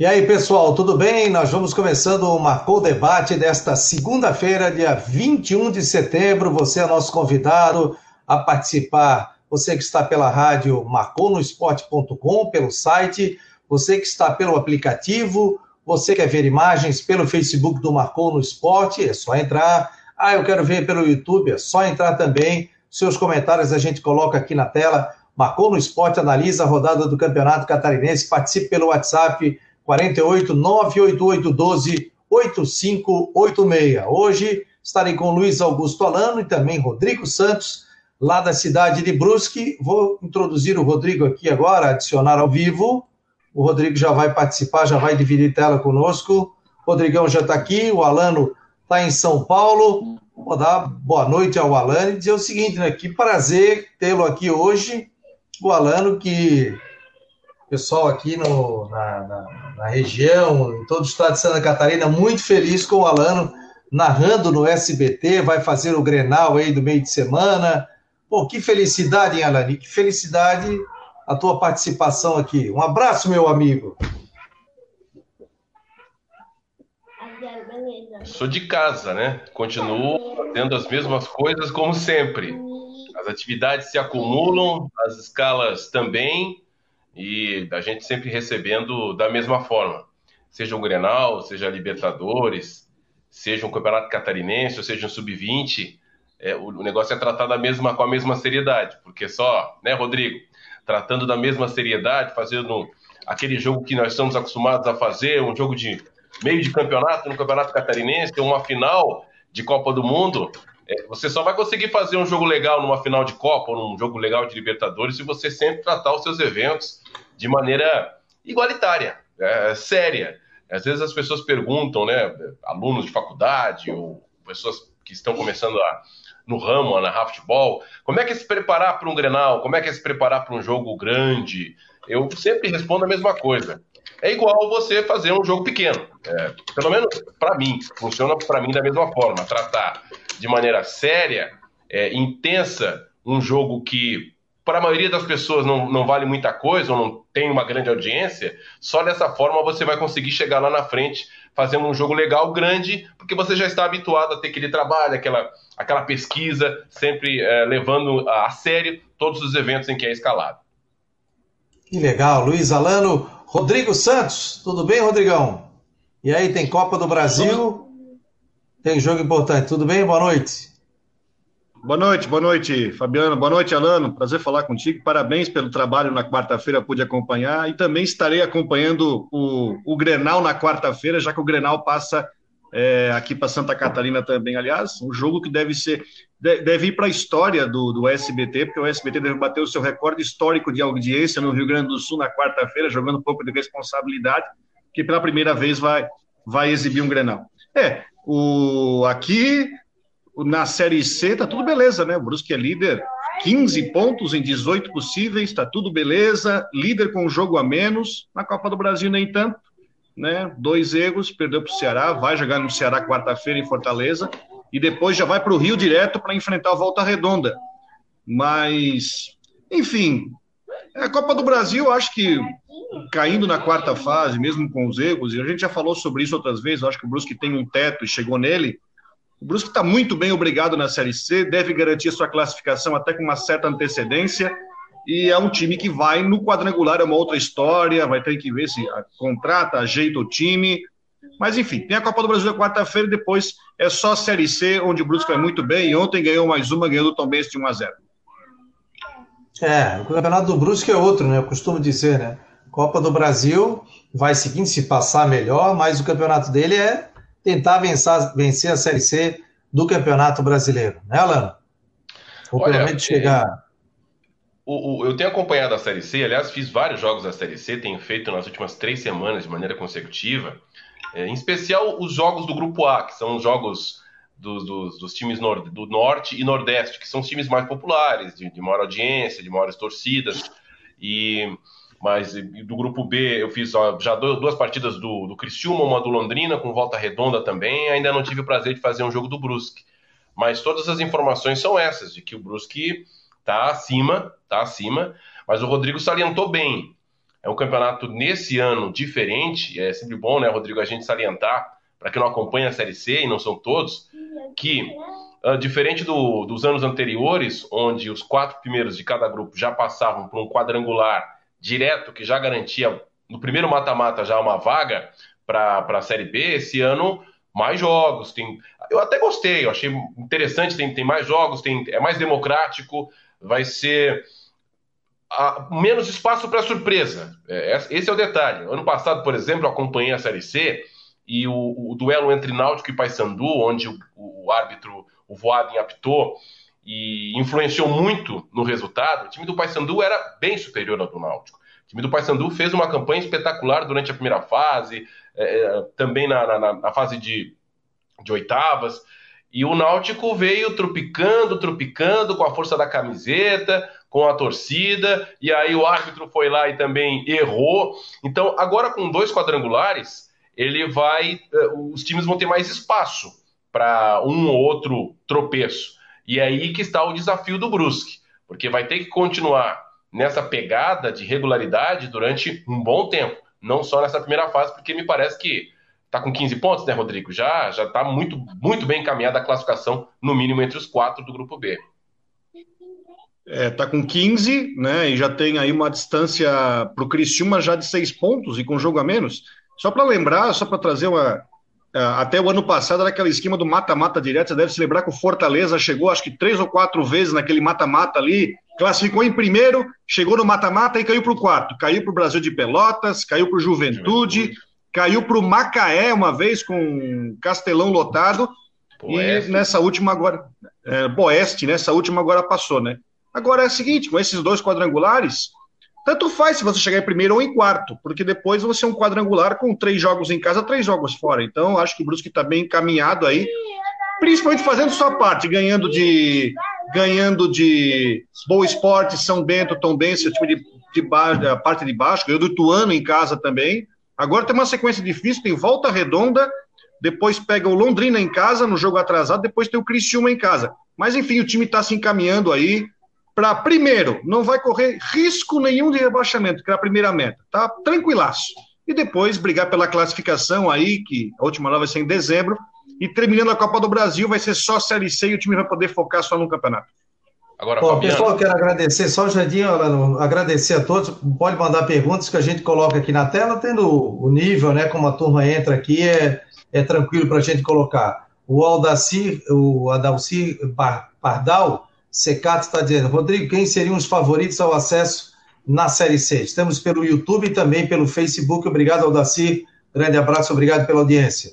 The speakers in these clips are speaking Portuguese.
E aí, pessoal, tudo bem? Nós vamos começando o Marcou Debate desta segunda-feira, dia 21 de setembro. Você é nosso convidado a participar. Você que está pela rádio marconosport.com, pelo site, você que está pelo aplicativo, você quer ver imagens pelo Facebook do Marcou no Esporte, é só entrar. Ah, eu quero ver pelo YouTube, é só entrar também. Seus comentários a gente coloca aqui na tela. Marcou no Esporte, analisa a rodada do Campeonato Catarinense, participe pelo WhatsApp 48 988 12 8586. Hoje estarei com Luiz Augusto Alano e também Rodrigo Santos, lá da cidade de Brusque. Vou introduzir o Rodrigo aqui agora, adicionar ao vivo. O Rodrigo já vai participar, já vai dividir tela conosco. O Rodrigão já está aqui, o Alano está em São Paulo. Vou dar boa noite ao Alano e dizer o seguinte, né? Que prazer tê-lo aqui hoje. O Alano, que pessoal aqui no, na, na, na, região, em todo o estado de Santa Catarina, muito feliz com o Alano narrando no SBT, vai fazer o Grenal aí do meio de semana. Pô, que felicidade, hein, Alani? Que felicidade a tua participação aqui. Um abraço, meu amigo. Sou de casa, né? Continuo fazendo as mesmas coisas como sempre. As atividades se acumulam, as escalas também e a gente sempre recebendo da mesma forma. Seja o Grenal, seja a Libertadores, seja um Campeonato Catarinense, ou seja um Sub-20, é, o, o, negócio é tratado da mesma, com a mesma seriedade, porque só, né, Rodrigo, tratando da mesma seriedade, fazendo aquele jogo que nós estamos acostumados a fazer, um jogo de meio de campeonato no Campeonato Catarinense, uma final de Copa do Mundo, você só vai conseguir fazer um jogo legal numa final de Copa ou num jogo legal de Libertadores se você sempre tratar os seus eventos de maneira igualitária, é, séria. Às vezes as pessoas perguntam, né, alunos de faculdade ou pessoas que estão começando a, no ramo, a narrar futebol, como é que é se preparar para um Grenal, como é que é se preparar para um jogo grande? Eu sempre respondo a mesma coisa. É igual você fazer um jogo pequeno. É, pelo menos para mim, funciona para mim da mesma forma. Tratar de maneira séria, é, intensa, um jogo que para a maioria das pessoas não, não vale muita coisa ou não tem uma grande audiência, só dessa forma você vai conseguir chegar lá na frente fazendo um jogo legal, grande, porque você já está habituado a ter aquele trabalho, aquela, aquela pesquisa, sempre é, levando a sério todos os eventos em que é escalado. Que legal, Luiz Alano. Rodrigo Santos, tudo bem, Rodrigão? E aí, tem Copa do Brasil, tem jogo importante. Tudo bem? Boa noite. Boa noite, boa noite, Fabiano. Boa noite, Alano. Prazer falar contigo. Parabéns pelo trabalho na quarta-feira, pude acompanhar. E também estarei acompanhando o, o Grenal na quarta-feira, já que o Grenal passa é, aqui para Santa Catarina também. Aliás, um jogo que deve ser deve ir para a história do, do SBT, porque o SBT deve bater o seu recorde histórico de audiência no Rio Grande do Sul na quarta-feira, jogando um pouco de responsabilidade, que pela primeira vez vai, vai exibir um Grenal. É, o, aqui na Série C tá tudo beleza, né? O Brusque é líder, 15 pontos em 18 possíveis, tá tudo beleza, líder com um jogo a menos. Na Copa do Brasil, nem tanto, né? Dois erros, perdeu para o Ceará, vai jogar no Ceará quarta-feira em Fortaleza e depois já vai para o Rio direto para enfrentar a Volta Redonda. Mas, enfim, a Copa do Brasil, acho que caindo na quarta fase, mesmo com os erros, e a gente já falou sobre isso outras vezes, acho que o Brusque tem um teto e chegou nele. O Brusque está muito bem obrigado na Série C, deve garantir sua classificação até com uma certa antecedência. E é um time que vai no quadrangular, é uma outra história, vai ter que ver se contrata, ajeita o time. Mas enfim, tem a Copa do Brasil quarta-feira e depois é só a Série C, onde o Brusque vai muito bem. E ontem ganhou mais uma, ganhou do Tom Benz de 1 a 0 É, o campeonato do Brusque é outro, né? Eu costumo dizer, né? Copa do Brasil vai seguindo se passar melhor, mas o campeonato dele é tentar vencer, vencer a Série C do Campeonato Brasileiro, né, Alan? Ou Olha, pelo menos chegar. É, o, o, eu tenho acompanhado a Série C, aliás, fiz vários jogos da Série C, tenho feito nas últimas três semanas de maneira consecutiva, é, em especial os jogos do Grupo A, que são os jogos dos, times nor do Norte e Nordeste, que são os times mais populares, de, de maior audiência, de maiores torcidas. E mas do grupo B eu fiz ó, já duas partidas do, do Criciúma, uma do Londrina, com volta redonda também. Ainda não tive o prazer de fazer um jogo do Brusque. Mas todas as informações são essas, de que o Brusque está acima, está acima. Mas o Rodrigo salientou bem. É um campeonato nesse ano diferente. É sempre bom, né, Rodrigo, a gente salientar, para quem não acompanha a Série C, e não são todos, que, uh, diferente do, dos anos anteriores, onde os quatro primeiros de cada grupo já passavam por um quadrangular direto, que já garantia no primeiro mata-mata já uma vaga para a Série B, esse ano mais jogos. Tem, eu até gostei, eu achei interessante, tem, tem mais jogos, tem, é mais democrático, vai ser a, menos espaço para surpresa. É, esse é o detalhe. Ano passado, por exemplo, eu acompanhei a Série C e o, o duelo entre Náutico e Paysandu, onde o, o árbitro, o Voaden, apitou e influenciou muito no resultado, o time do Paysandu era bem superior ao do Náutico. O time do Paysandu fez uma campanha espetacular durante a primeira fase, é, é também na, na, na fase de, de oitavas. E o Náutico veio tropicando, tropicando com a força da camiseta, com a torcida, e aí o árbitro foi lá e também errou. Então, agora com dois quadrangulares, ele vai. Eh, os times vão ter mais espaço para um ou outro tropeço. E é aí que está o desafio do Brusque, porque vai ter que continuar nessa pegada de regularidade durante um bom tempo, não só nessa primeira fase, porque me parece que está com 15 pontos, né, Rodrigo? Já já está muito, muito bem encaminhada a classificação, no mínimo entre os quatro do grupo B. É, tá com 15, né? E já tem aí uma distância para o Criciúma já de seis pontos e com jogo a menos. Só para lembrar, só para trazer uma. É, até o ano passado era aquele esquema do mata-mata direto. Você deve se lembrar que o Fortaleza chegou, acho que três ou quatro vezes naquele mata-mata ali, classificou em primeiro, chegou no mata-mata e caiu para o quarto. Caiu para o Brasil de Pelotas, caiu para o Juventude, Juventude, caiu para o Macaé uma vez com Castelão lotado. Poeste. E nessa última agora. É, Boeste, nessa última agora passou, né? Agora é o seguinte, com esses dois quadrangulares, tanto faz se você chegar em primeiro ou em quarto, porque depois você é um quadrangular com três jogos em casa, três jogos fora. Então, acho que o Brusque está bem encaminhado aí, principalmente fazendo sua parte, ganhando de ganhando de Boa Esporte, São Bento, Tom Bense, time de, de baixo, a parte de baixo, ganhou do Tuano em casa também. Agora tem uma sequência difícil, tem Volta Redonda, depois pega o Londrina em casa, no jogo atrasado, depois tem o Criciúma em casa. Mas enfim, o time está se encaminhando aí, para, primeiro, não vai correr risco nenhum de rebaixamento, que é a primeira meta, tá? Tranquilaço. E depois brigar pela classificação aí, que a última lá vai ser em dezembro, e terminando a Copa do Brasil, vai ser só Série C e o time vai poder focar só no campeonato. Agora, Bom, pessoal, quero agradecer, só o Jardim, agradecer a todos. Pode mandar perguntas que a gente coloca aqui na tela, tendo o nível, né? Como a turma entra aqui, é, é tranquilo para a gente colocar. O Aldacir, o Adalcir Pardal Secato está dizendo, Rodrigo, quem seriam os favoritos ao acesso na Série C? Estamos pelo YouTube e também pelo Facebook. Obrigado, Aldaci. Grande abraço, obrigado pela audiência.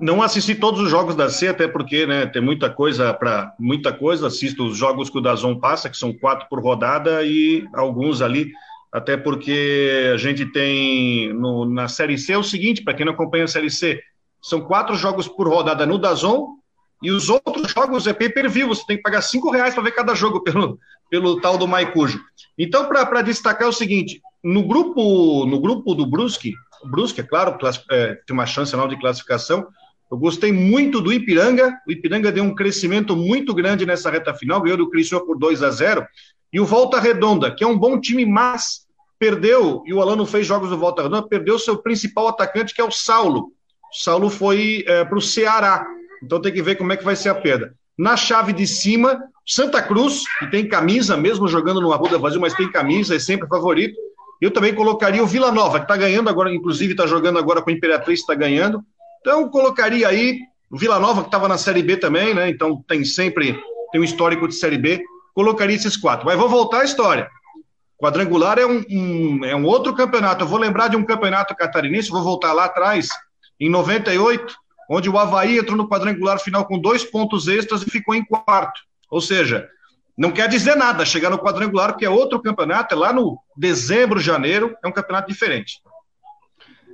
Não assisti todos os jogos da C, até porque né, tem muita coisa para muita coisa. Assisto os jogos que o Dazon passa, que são quatro por rodada, e alguns ali, até porque a gente tem no, na Série C é o seguinte, para quem não acompanha a Série C, são quatro jogos por rodada no Dazon, e os outros jogos é pay-per-view, você tem que pagar cinco reais para ver cada jogo pelo, pelo tal do Maicujo. Então, para destacar é o seguinte, no grupo, no grupo do Brusque, Brusque, é claro, é, tem uma chance não de classificação, eu gostei muito do Ipiranga, o Ipiranga deu um crescimento muito grande nessa reta final, ganhou do Criciúma por 2 a 0 e o Volta Redonda, que é um bom time, mas perdeu, e o Alano fez jogos do Volta Redonda, perdeu seu principal atacante, que é o Saulo. O Saulo foi é, para o Ceará, então tem que ver como é que vai ser a perda. Na chave de cima, Santa Cruz, que tem camisa, mesmo jogando no Arruda Vazio, mas tem camisa, é sempre favorito. Eu também colocaria o Vila Nova, que está ganhando agora, inclusive está jogando agora com a Imperatriz, está ganhando. Então colocaria aí o Vila Nova, que estava na Série B também, né? Então tem sempre tem um histórico de Série B. Colocaria esses quatro. Mas vou voltar à história. Quadrangular é um, um, é um outro campeonato. Eu vou lembrar de um campeonato catarinense, vou voltar lá atrás, em 98, onde o Havaí entrou no quadrangular final com dois pontos extras e ficou em quarto. Ou seja, não quer dizer nada chegar no quadrangular, porque é outro campeonato, é lá no dezembro, janeiro, é um campeonato diferente.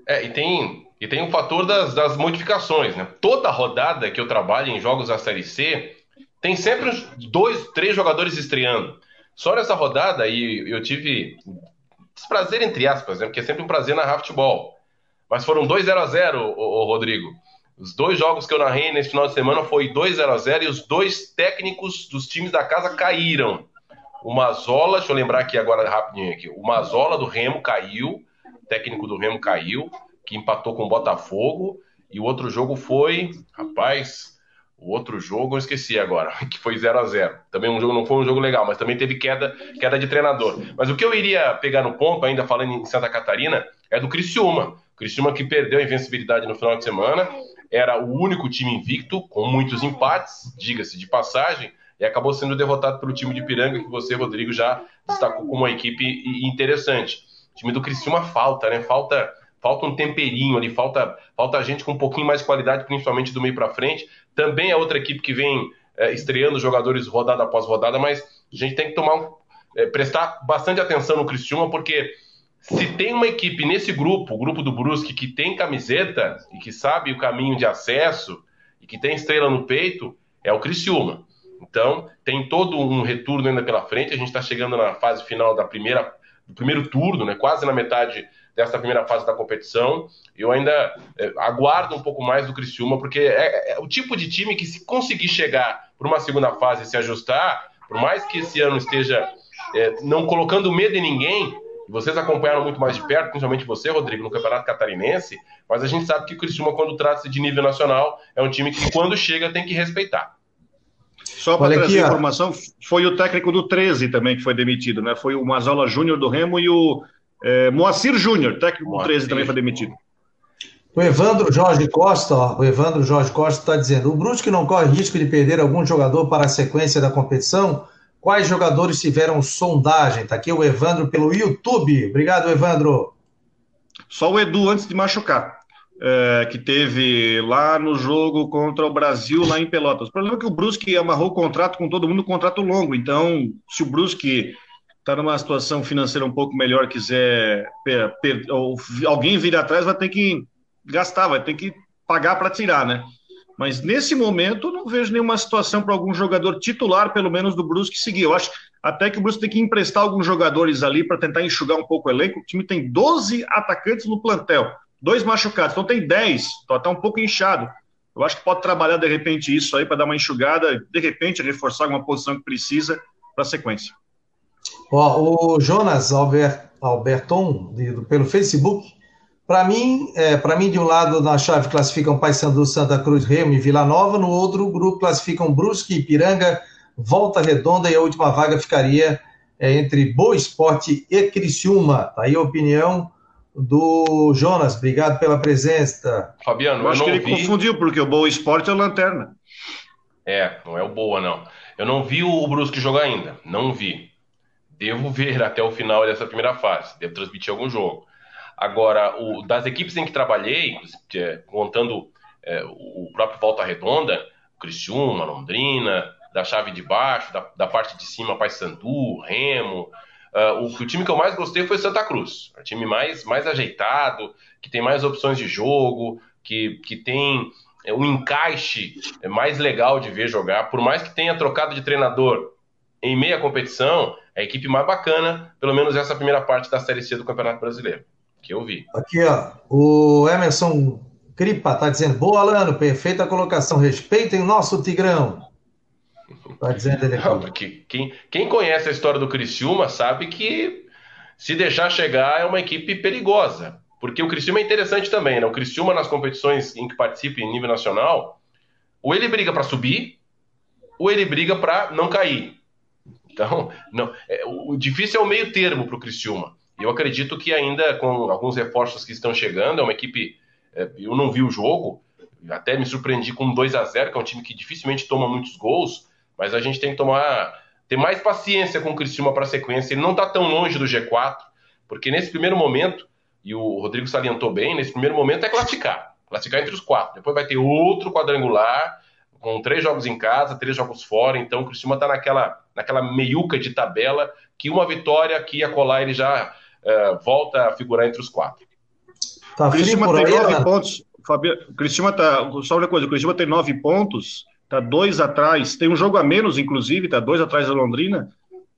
É, e tem, e tem o fator das, das modificações, né? Toda rodada que eu trabalho em jogos da Série C, tem sempre dois, três jogadores estreando. Só nessa rodada aí eu tive prazer entre aspas, né? Porque é sempre um prazer narrar futebol. Mas foram dois 0 a 0 o, o Rodrigo. Os dois jogos que eu narrei nesse final de semana foi 2 0 a 0 e os dois técnicos dos times da casa caíram. O Mazola, deixa eu lembrar aqui agora rapidinho aqui. O Mazola do Remo caiu, técnico do Remo caiu, que empatou com o Botafogo. E o outro jogo foi, rapaz, o outro jogo eu esqueci agora, que foi 0 a 0 Também um jogo não foi um jogo legal, mas também teve queda, queda de treinador. Mas o que eu iria pegar no ponto, ainda falando em Santa Catarina, é do Criciúma. Criciúma que perdeu a invencibilidade no final de semana, era o único time invicto, com muitos empates, diga-se de passagem, e acabou sendo derrotado pelo time de Piranga, que você, Rodrigo, já destacou como uma equipe interessante. O time do Criciúma falta, né? Falta falta um temperinho ali, falta, falta gente com um pouquinho mais de qualidade, principalmente do meio para frente. Também é outra equipe que vem é, estreando jogadores rodada após rodada, mas a gente tem que tomar é, prestar bastante atenção no Criciúma, porque se tem uma equipe nesse grupo, o grupo do Brusque, que tem camiseta e que sabe o caminho de acesso e que tem estrela no peito, é o Criciúma. Então, tem todo um retorno ainda pela frente. A gente está chegando na fase final da primeira, do primeiro turno, né? quase na metade dessa primeira fase da competição. Eu ainda é, aguardo um pouco mais do Criciúma, porque é, é, o tipo de time que, se conseguir chegar para uma segunda fase e se ajustar, por mais que esse ano esteja é, não colocando medo em ninguém, vocês acompanharam muito mais de perto, principalmente você, Rodrigo, no Campeonato Catarinense, mas a gente sabe que o Criciúma, quando trata-se de nível nacional, é um time que, quando chega, tem que respeitar. Só para trazer aqui, informação, foi o técnico do 13 também que foi demitido, né? Foi o Mazola Júnior do Remo e o é, Moacir Júnior, técnico Moacir. do 13 também foi demitido. O Evandro Jorge Costa, ó, o Evandro Jorge Costa está dizendo: o Brusque não corre risco de perder algum jogador para a sequência da competição? Quais jogadores tiveram sondagem? Está aqui o Evandro pelo YouTube. Obrigado, Evandro. Só o Edu antes de machucar é, que teve lá no jogo contra o Brasil, lá em Pelotas. O problema é que o Brusque amarrou o contrato com todo mundo, contrato longo. Então, se o Brusque está numa situação financeira um pouco melhor, quiser per, per, alguém vir atrás, vai ter que gastar, vai ter que pagar para tirar, né? Mas nesse momento não vejo nenhuma situação para algum jogador titular, pelo menos do Brusque, seguir. Eu acho até que o Brusque tem que emprestar alguns jogadores ali para tentar enxugar um pouco o elenco. O time tem 12 atacantes no plantel dois machucados, então tem 10, então tá um pouco inchado. Eu acho que pode trabalhar de repente isso aí para dar uma enxugada, de repente reforçar alguma posição que precisa para a sequência. O Jonas Albert, Alberton, de, pelo Facebook, para mim, é, para mim, de um lado na chave classificam Paysandu, Santa Cruz, Remo e Vila Nova, no outro grupo classificam Brusque, Ipiranga, Volta Redonda e a última vaga ficaria é, entre Boa Esporte e Criciúma. Tá aí a opinião do Jonas. Obrigado pela presença. Fabiano, eu, eu acho que ele vi... confundiu, porque o Boa Esporte é o Lanterna. É, não é o Boa, não. Eu não vi o Brusque jogar ainda. Não vi. Devo ver até o final dessa primeira fase. Devo transmitir algum jogo. Agora, o, das equipes em que trabalhei, é, contando é, o próprio Volta Redonda, Criciúma, Londrina, da chave de baixo, da, da parte de cima, Paysandu, Remo, Uh, o, o, time que eu mais gostei foi Santa Cruz. O time mais, mais ajeitado, que tem mais opções de jogo, que, que tem é, um encaixe mais legal de ver jogar. Por mais que tenha trocado de treinador em meia competição, é a equipe mais bacana, pelo menos essa primeira parte da Série C do Campeonato Brasileiro, que eu vi. Aqui, ó, o Emerson Cripa está dizendo: boa, Alano, perfeita colocação, respeitem o nosso Tigrão. Tá dizendo ele aqui. Não, quem, quem conhece a história do Criciúma sabe que se deixar chegar é uma equipe perigosa. Porque o Criciúma é interessante também, né? O Criciúma nas competições em que participa em nível nacional, ou ele briga para subir, ou ele briga para não cair. Então, não, é, o difícil é o meio termo para o Criciúma. Eu acredito que ainda com alguns reforços que estão chegando, é uma equipe. É, eu não vi o jogo, até me surpreendi com 2 a 0 que é um time que dificilmente toma muitos gols, mas a gente tem que tomar ter mais paciência com o Criciúma para a sequência. Ele não está tão longe do G4, porque nesse primeiro momento, e o Rodrigo salientou bem, nesse primeiro momento é classificar. Classificar entre os quatro. Depois vai ter outro quadrangular, com três jogos em casa, três jogos fora. Então o Criciúma está naquela, naquela meiuca de tabela que uma vitória aqui a colar ele já uh, volta a figurar entre os quatro. Tá o Criciúma tem nove né? pontos. Fabio, o Criciúma tá. Só uma coisa, o Criciúma tem nove pontos Está dois atrás, tem um jogo a menos, inclusive, está dois atrás da Londrina.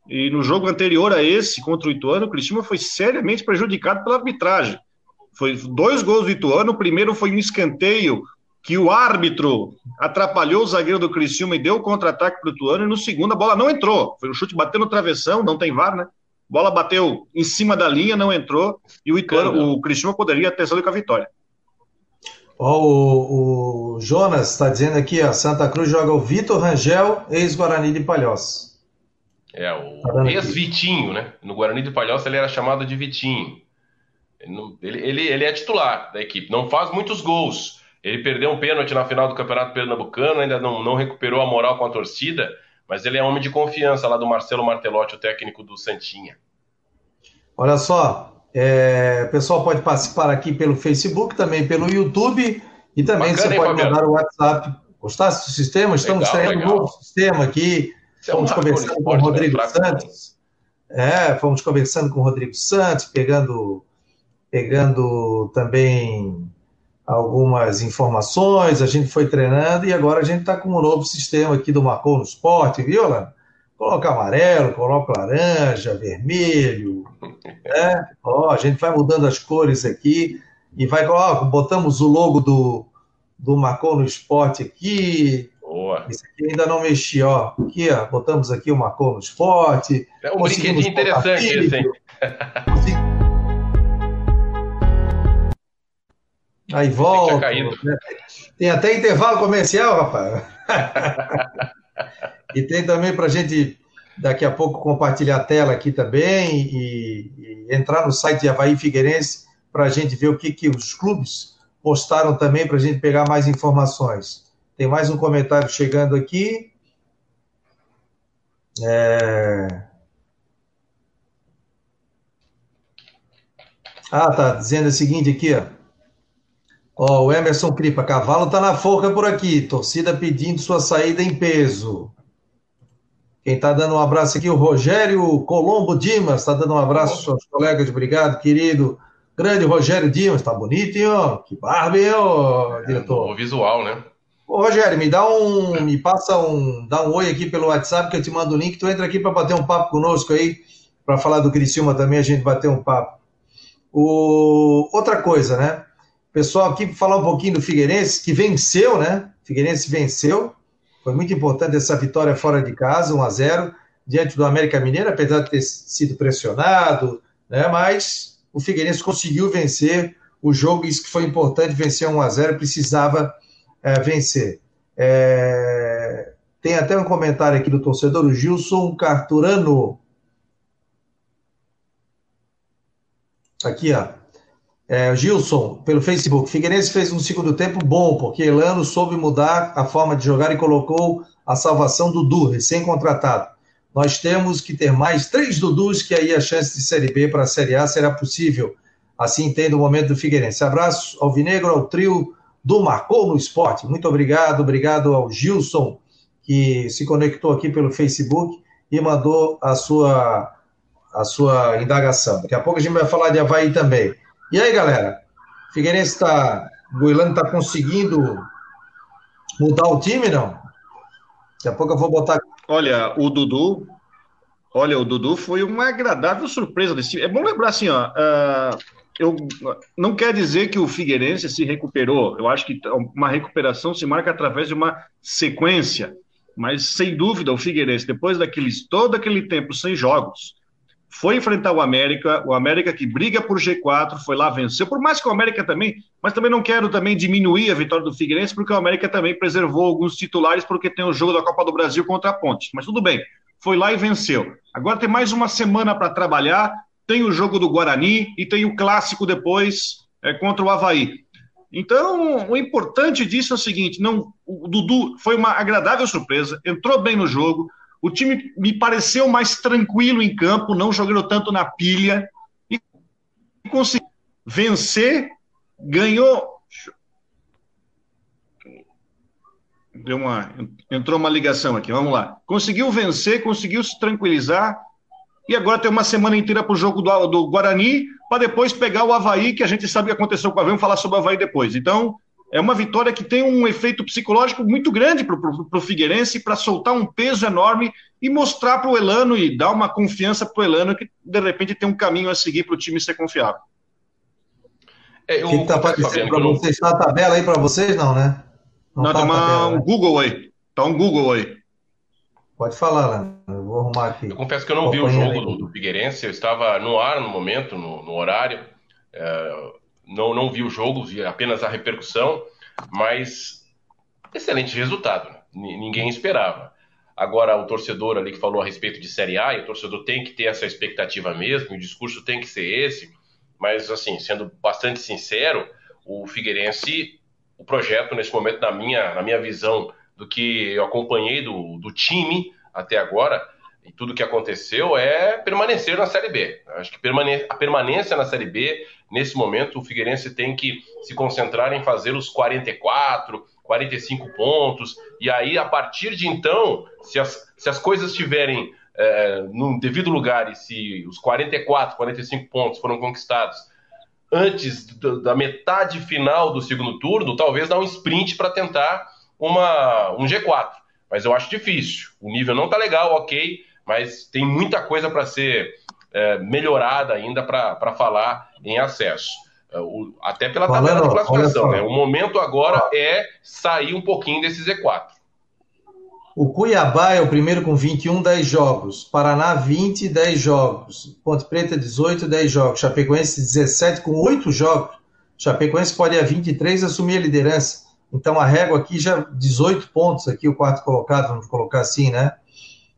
E no jogo anterior a esse, contra o Ituano, o Cristiano foi seriamente prejudicado pela arbitragem. Foi dois gols do Ituano, o primeiro foi um escanteio que o árbitro atrapalhou o zagueiro do Criciúma e deu o contra-ataque para o Ituano, e no segundo a bola não entrou. Foi um chute batendo no travessão, não tem VAR, né? Bola bateu em cima da linha, não entrou, e o, Ituano, o poderia ter saído com a vitória. Oh, o, o, Jonas está dizendo aqui, ó, Santa Cruz joga o Vitor Rangel, ex-Guarani de Palhoça. É, o tá ex-Vitinho, né? No Guarani de Palhoça ele era chamado de Vitinho. Ele, ele, ele, ele é titular da equipe, não faz muitos gols. Ele perdeu um pênalti na final do Campeonato Pernambucano, ainda não, não recuperou a moral com a torcida, mas ele é homem de confiança lá do Marcelo Martelotti, o técnico do Santinha. Olha só, é, o pessoal pode participar aqui pelo Facebook, também pelo YouTube e também Bacana, você hein, pode mandar o WhatsApp. Gostasse do sistema? Estamos legal, estreando um novo sistema aqui. Isso fomos é conversando com o Rodrigo né? Santos. É, fomos conversando com o Rodrigo Santos, pegando, pegando também algumas informações, a gente foi treinando e agora a gente está com um novo sistema aqui do Marcou no Esporte, viu, Lana? Coloca amarelo, coloca laranja, vermelho, né? Ó, a gente vai mudando as cores aqui e vai, ó, botamos o logo do, do Marcou no Esporte aqui. Boa. Esse aqui ainda não mexi, ó. Aqui, ó, botamos aqui o Marcou no Esporte. É um brinquedinho interessante esse, hein? Aí volta. Né? Tem até intervalo comercial, rapaz. E tem também para a gente, daqui a pouco, compartilhar a tela aqui também e, e entrar no site de Havaí Figueirense para a gente ver o que, que os clubes postaram também para a gente pegar mais informações. Tem mais um comentário chegando aqui. É... Ah, tá dizendo o seguinte aqui, ó. Ó, o Emerson Cripa, cavalo tá na forca por aqui, torcida pedindo sua saída em peso. Quem está dando um abraço aqui, o Rogério Colombo Dimas, está dando um abraço aos colegas, obrigado, querido. Grande Rogério Dimas, tá bonito, hein, ó? Que barba, hein, ó, diretor? É, o visual, né? Ô, Rogério, me dá um, me passa um, dá um oi aqui pelo WhatsApp que eu te mando o link, tu entra aqui para bater um papo conosco aí, para falar do Criciúma também, a gente bater um papo. O, outra coisa, né? Pessoal aqui falar um pouquinho do Figueirense, que venceu, né? Figueirense venceu, foi muito importante essa vitória fora de casa, 1 a 0 diante do América Mineiro, apesar de ter sido pressionado, né? Mas o Figueirense conseguiu vencer o jogo, isso que foi importante, vencer 1 a 0 precisava é, vencer. É... Tem até um comentário aqui do torcedor, o Gilson Carturano. Aqui, ó. É, Gilson, pelo Facebook, Figueirense fez um segundo tempo bom, porque Elano soube mudar a forma de jogar e colocou a salvação do Dudu, recém-contratado. Nós temos que ter mais três Dudus, que aí a chance de Série B para a Série A será possível. Assim entendo o momento do Figueirense. Abraço ao Vinegro, ao trio do Marcou no Esporte. Muito obrigado, obrigado ao Gilson, que se conectou aqui pelo Facebook e mandou a sua, a sua indagação. Daqui a pouco a gente vai falar de Havaí também. E aí, galera? Figueirense está. Goiânia está conseguindo mudar o time, não? Daqui a pouco eu vou botar. Olha, o Dudu. Olha, o Dudu foi uma agradável surpresa desse time. É bom lembrar assim, ó. Uh, eu não quer dizer que o Figueirense se recuperou. Eu acho que uma recuperação se marca através de uma sequência. Mas sem dúvida, o Figueirense, depois daqueles todo aquele tempo sem jogos, foi enfrentar o América, o América que briga por G4, foi lá, venceu, por mais que o América também, mas também não quero também diminuir a vitória do Figueirense, porque o América também preservou alguns titulares, porque tem o jogo da Copa do Brasil contra a Ponte, mas tudo bem, foi lá e venceu. Agora tem mais uma semana para trabalhar, tem o jogo do Guarani e tem o clássico depois é, contra o Havaí. Então, o importante disso é o seguinte: não, o Dudu foi uma agradável surpresa, entrou bem no jogo, o time me pareceu mais tranquilo em campo, não jogando tanto na pilha e conseguiu vencer, ganhou. Deu uma, entrou uma ligação aqui, vamos lá. Conseguiu vencer, conseguiu se tranquilizar e agora tem uma semana inteira para o jogo do, do Guarani para depois pegar o Havaí, que a gente sabe o que aconteceu com o Havaí, vamos falar sobre o Havaí depois. Então, é uma vitória que tem um efeito psicológico muito grande para o Figueirense, para soltar um peso enorme e mostrar para o Elano e dar uma confiança para o Elano que, de repente, tem um caminho a seguir para o time ser confiável. É, o que está aparecendo para vocês? Está a tabela aí para vocês, não, né? Não, não tá uma, um né? Google aí. Tá um Google aí. Pode falar, Leandro. Eu vou arrumar aqui. Eu confesso que eu não vi o jogo do, do, Figueirense. Eu estava no ar no momento, no, no horário. É, não, não vi o jogo, vi apenas a repercussão. Mas excelente resultado. Né? Ninguém esperava. Agora, o torcedor ali que falou a respeito de Série A, e o torcedor tem que ter essa expectativa mesmo, o discurso tem que ser esse. Mas, assim, sendo bastante sincero, o Figueirense, o projeto nesse momento, na minha, na minha visão do que eu acompanhei do, do time até agora, e tudo que aconteceu, é permanecer na Série B. Acho que permane a permanência na Série B, nesse momento, o Figueirense tem que se concentrar em fazer os 44, 45 pontos, e aí, a partir de então, se as, se as coisas estiverem é, no devido lugar e se os 44, 45 pontos foram conquistados antes da metade final do segundo turno, talvez dá um sprint para tentar uma, um G4. Mas eu acho difícil. O nível não está legal, ok, mas tem muita coisa para ser é, melhorada ainda para falar em acesso. É, o, até pela tabela de classificação. Né? O momento agora é sair um pouquinho desse Z4. O Cuiabá é o primeiro com 21, 10 jogos. Paraná, 20, 10 jogos. Ponte Preta, 18, 10 jogos. Chapecoense, 17, com 8 jogos. Chapecoense pode a 23 assumir a liderança. Então a régua aqui já 18 pontos aqui, o quarto colocado, vamos colocar assim, né?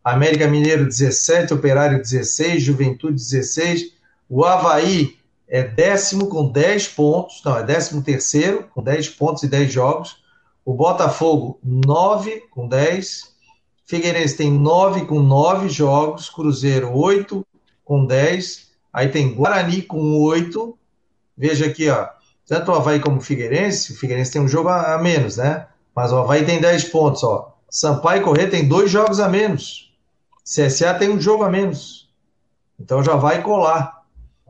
América Mineiro 17, Operário 16, Juventude 16. O Havaí é décimo com 10 pontos, não, é décimo terceiro com 10 pontos e 10 jogos. O Botafogo 9 com 10. Figueirense tem 9 com 9 jogos, Cruzeiro 8 com 10, aí tem Guarani com 8. Veja aqui, ó, tanto o Havaí como o Figueirense, o Figueirense tem um jogo a, menos, né? Mas o Havaí tem 10 pontos, ó. Sampaio Corrêa tem dois jogos a menos. CSA tem um jogo a menos. Então já vai colar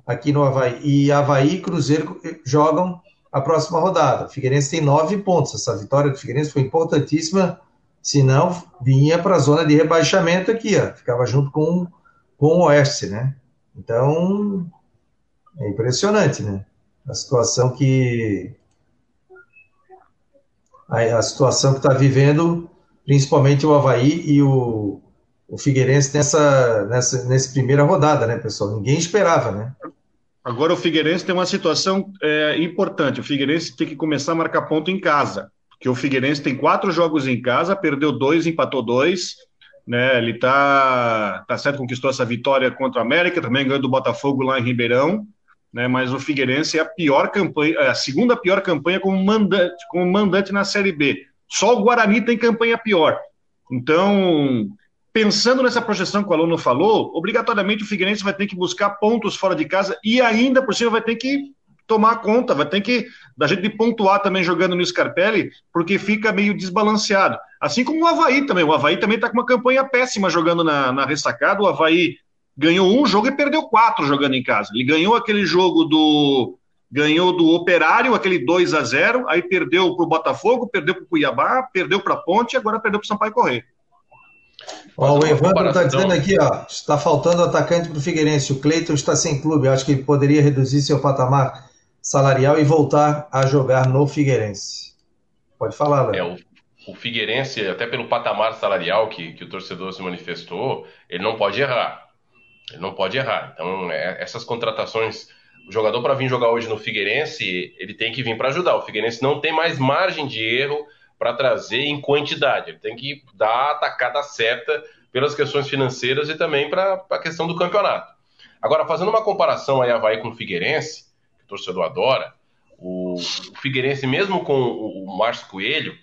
aqui no Havaí. E Havaí e Cruzeiro jogam a próxima rodada. O Figueirense tem nove pontos. Essa vitória do Figueirense foi importantíssima senão vinha para a zona de rebaixamento aqui, ó, ficava junto com, com o Oeste, né? Então, é impressionante, né? A situação que a, a situação que está vivendo, principalmente o Havaí e o, o Figueirense nessa, nessa, nessa primeira rodada, né, pessoal? Ninguém esperava, né? Agora o Figueirense tem uma situação é, importante. O Figueirense tem que começar a marcar ponto em casa que o Figueirense tem quatro jogos em casa, perdeu dois, empatou dois. Né, ele tá, tá certo, conquistou essa vitória contra o América, também ganhou do Botafogo lá em Ribeirão, né, mas o Figueirense é a pior campanha, é a segunda pior campanha como mandante, como mandante na Série B. Só o Guarani tem campanha pior. Então, pensando nessa projeção que o aluno falou, obrigatoriamente o Figueirense vai ter que buscar pontos fora de casa e ainda por cima vai ter que tomar conta, vai ter que da gente pontuar também jogando no Scarpelli, porque fica meio desbalanceado. Assim como o Havaí também. O Havaí também está com uma campanha péssima jogando na, na ressacada. O Havaí ganhou um jogo e perdeu quatro jogando em casa. Ele ganhou aquele jogo do. Ganhou do Operário, aquele 2 a 0 aí perdeu para o Botafogo, perdeu para o Cuiabá, perdeu para a Ponte e agora perdeu para o Sampaio Correia. Ó, o Evandro está dizendo aqui, ó, está faltando atacante para o Figueirense. O Cleiton está sem clube. Eu acho que ele poderia reduzir seu patamar salarial e voltar a jogar no Figueirense. Pode falar, Léo. É, o, o, Figueirense, até pelo patamar salarial que, que o torcedor se manifestou, ele não pode errar. Ele não pode errar. Então, é, essas contratações, o jogador para vir jogar hoje no Figueirense, ele tem que vir para ajudar. O Figueirense não tem mais margem de erro para trazer em quantidade. Ele tem que dar a atacada certa pelas questões financeiras e também para a questão do campeonato. Agora, fazendo uma comparação aí Havaí com o Figueirense, torcedor adora, o, o Figueirense, mesmo com o, o Márcio Coelho,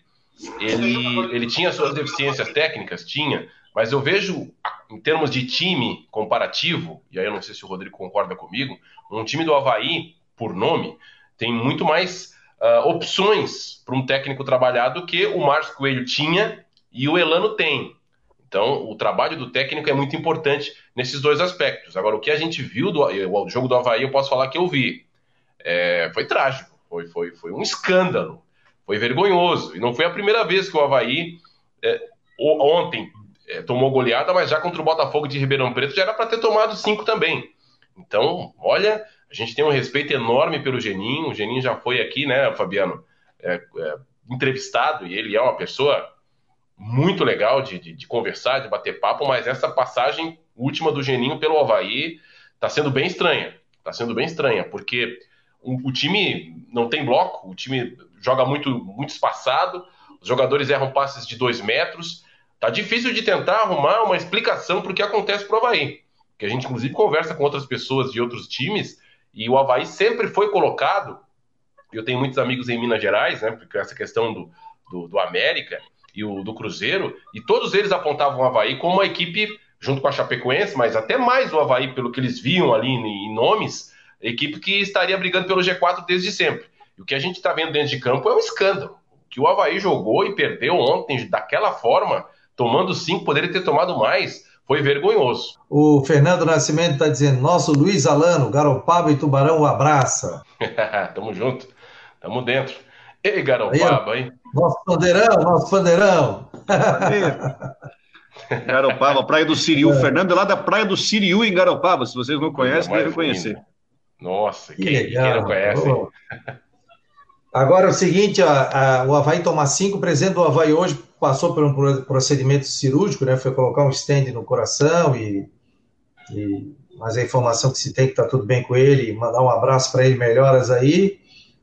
ele, ele tinha suas deficiências técnicas, tinha, mas eu vejo, em termos de time comparativo, e aí eu não sei se o Rodrigo concorda comigo, um time do Havaí, por nome, tem muito mais uh, opções para um técnico trabalhar do que o Márcio Coelho tinha e o Elano tem. Então, o trabalho do técnico é muito importante nesses dois aspectos. Agora, o que a gente viu do o jogo do Havaí, eu posso falar que eu vi é, foi trágico, foi, foi, foi um escândalo, foi vergonhoso. E não foi a primeira vez que o Havaí, é, ontem, é, tomou goleada, mas já contra o Botafogo de Ribeirão Preto já era para ter tomado cinco também. Então, olha, a gente tem um respeito enorme pelo Geninho. O Geninho já foi aqui, né, Fabiano? É, é, entrevistado, e ele é uma pessoa muito legal de, de, de conversar, de bater papo, mas essa passagem última do Geninho pelo Havaí está sendo bem estranha. Está sendo bem estranha, porque o, o, time não tem bloco, o time joga muito, muito espaçado, os jogadores erram passes de dois metros. Tá difícil de tentar arrumar uma explicação para o que acontece pro Havaí. Que a gente, inclusive, conversa com outras pessoas de outros times, e o Havaí sempre foi colocado. Eu tenho muitos amigos em Minas Gerais, né? Porque essa questão do, do, do América e o do Cruzeiro, e todos eles apontavam o Havaí como uma equipe, junto com a Chapecoense, mas até mais o Havaí, pelo que eles viam ali em nomes, equipe que estaria brigando pelo G4 desde sempre. E o que a gente está vendo dentro de campo é um escândalo. O que o Havaí jogou e perdeu ontem daquela forma, tomando cinco, poderia ter tomado mais, foi vergonhoso. O Fernando Nascimento está dizendo: nosso Luiz Alano, Garopaba e Tubarão, um abraça. Tamo junto, tamo dentro. Ei, Garopaba, hein? Nosso pandeirão, nosso pandeirão. Garopaba, Praia do Siriu. É. Fernando é lá da Praia do Siriu, em Garopaba. Se vocês não conhecem, devem conhecer. Nossa, que quem, legal. quem não conhece? Agora é o seguinte, a, a, o Havaí toma cinco, o presidente do Havaí hoje passou por um procedimento cirúrgico, né? Foi colocar um stent no coração e, e mas a informação que se tem é que está tudo bem com ele, mandar um abraço para ele, melhoras aí.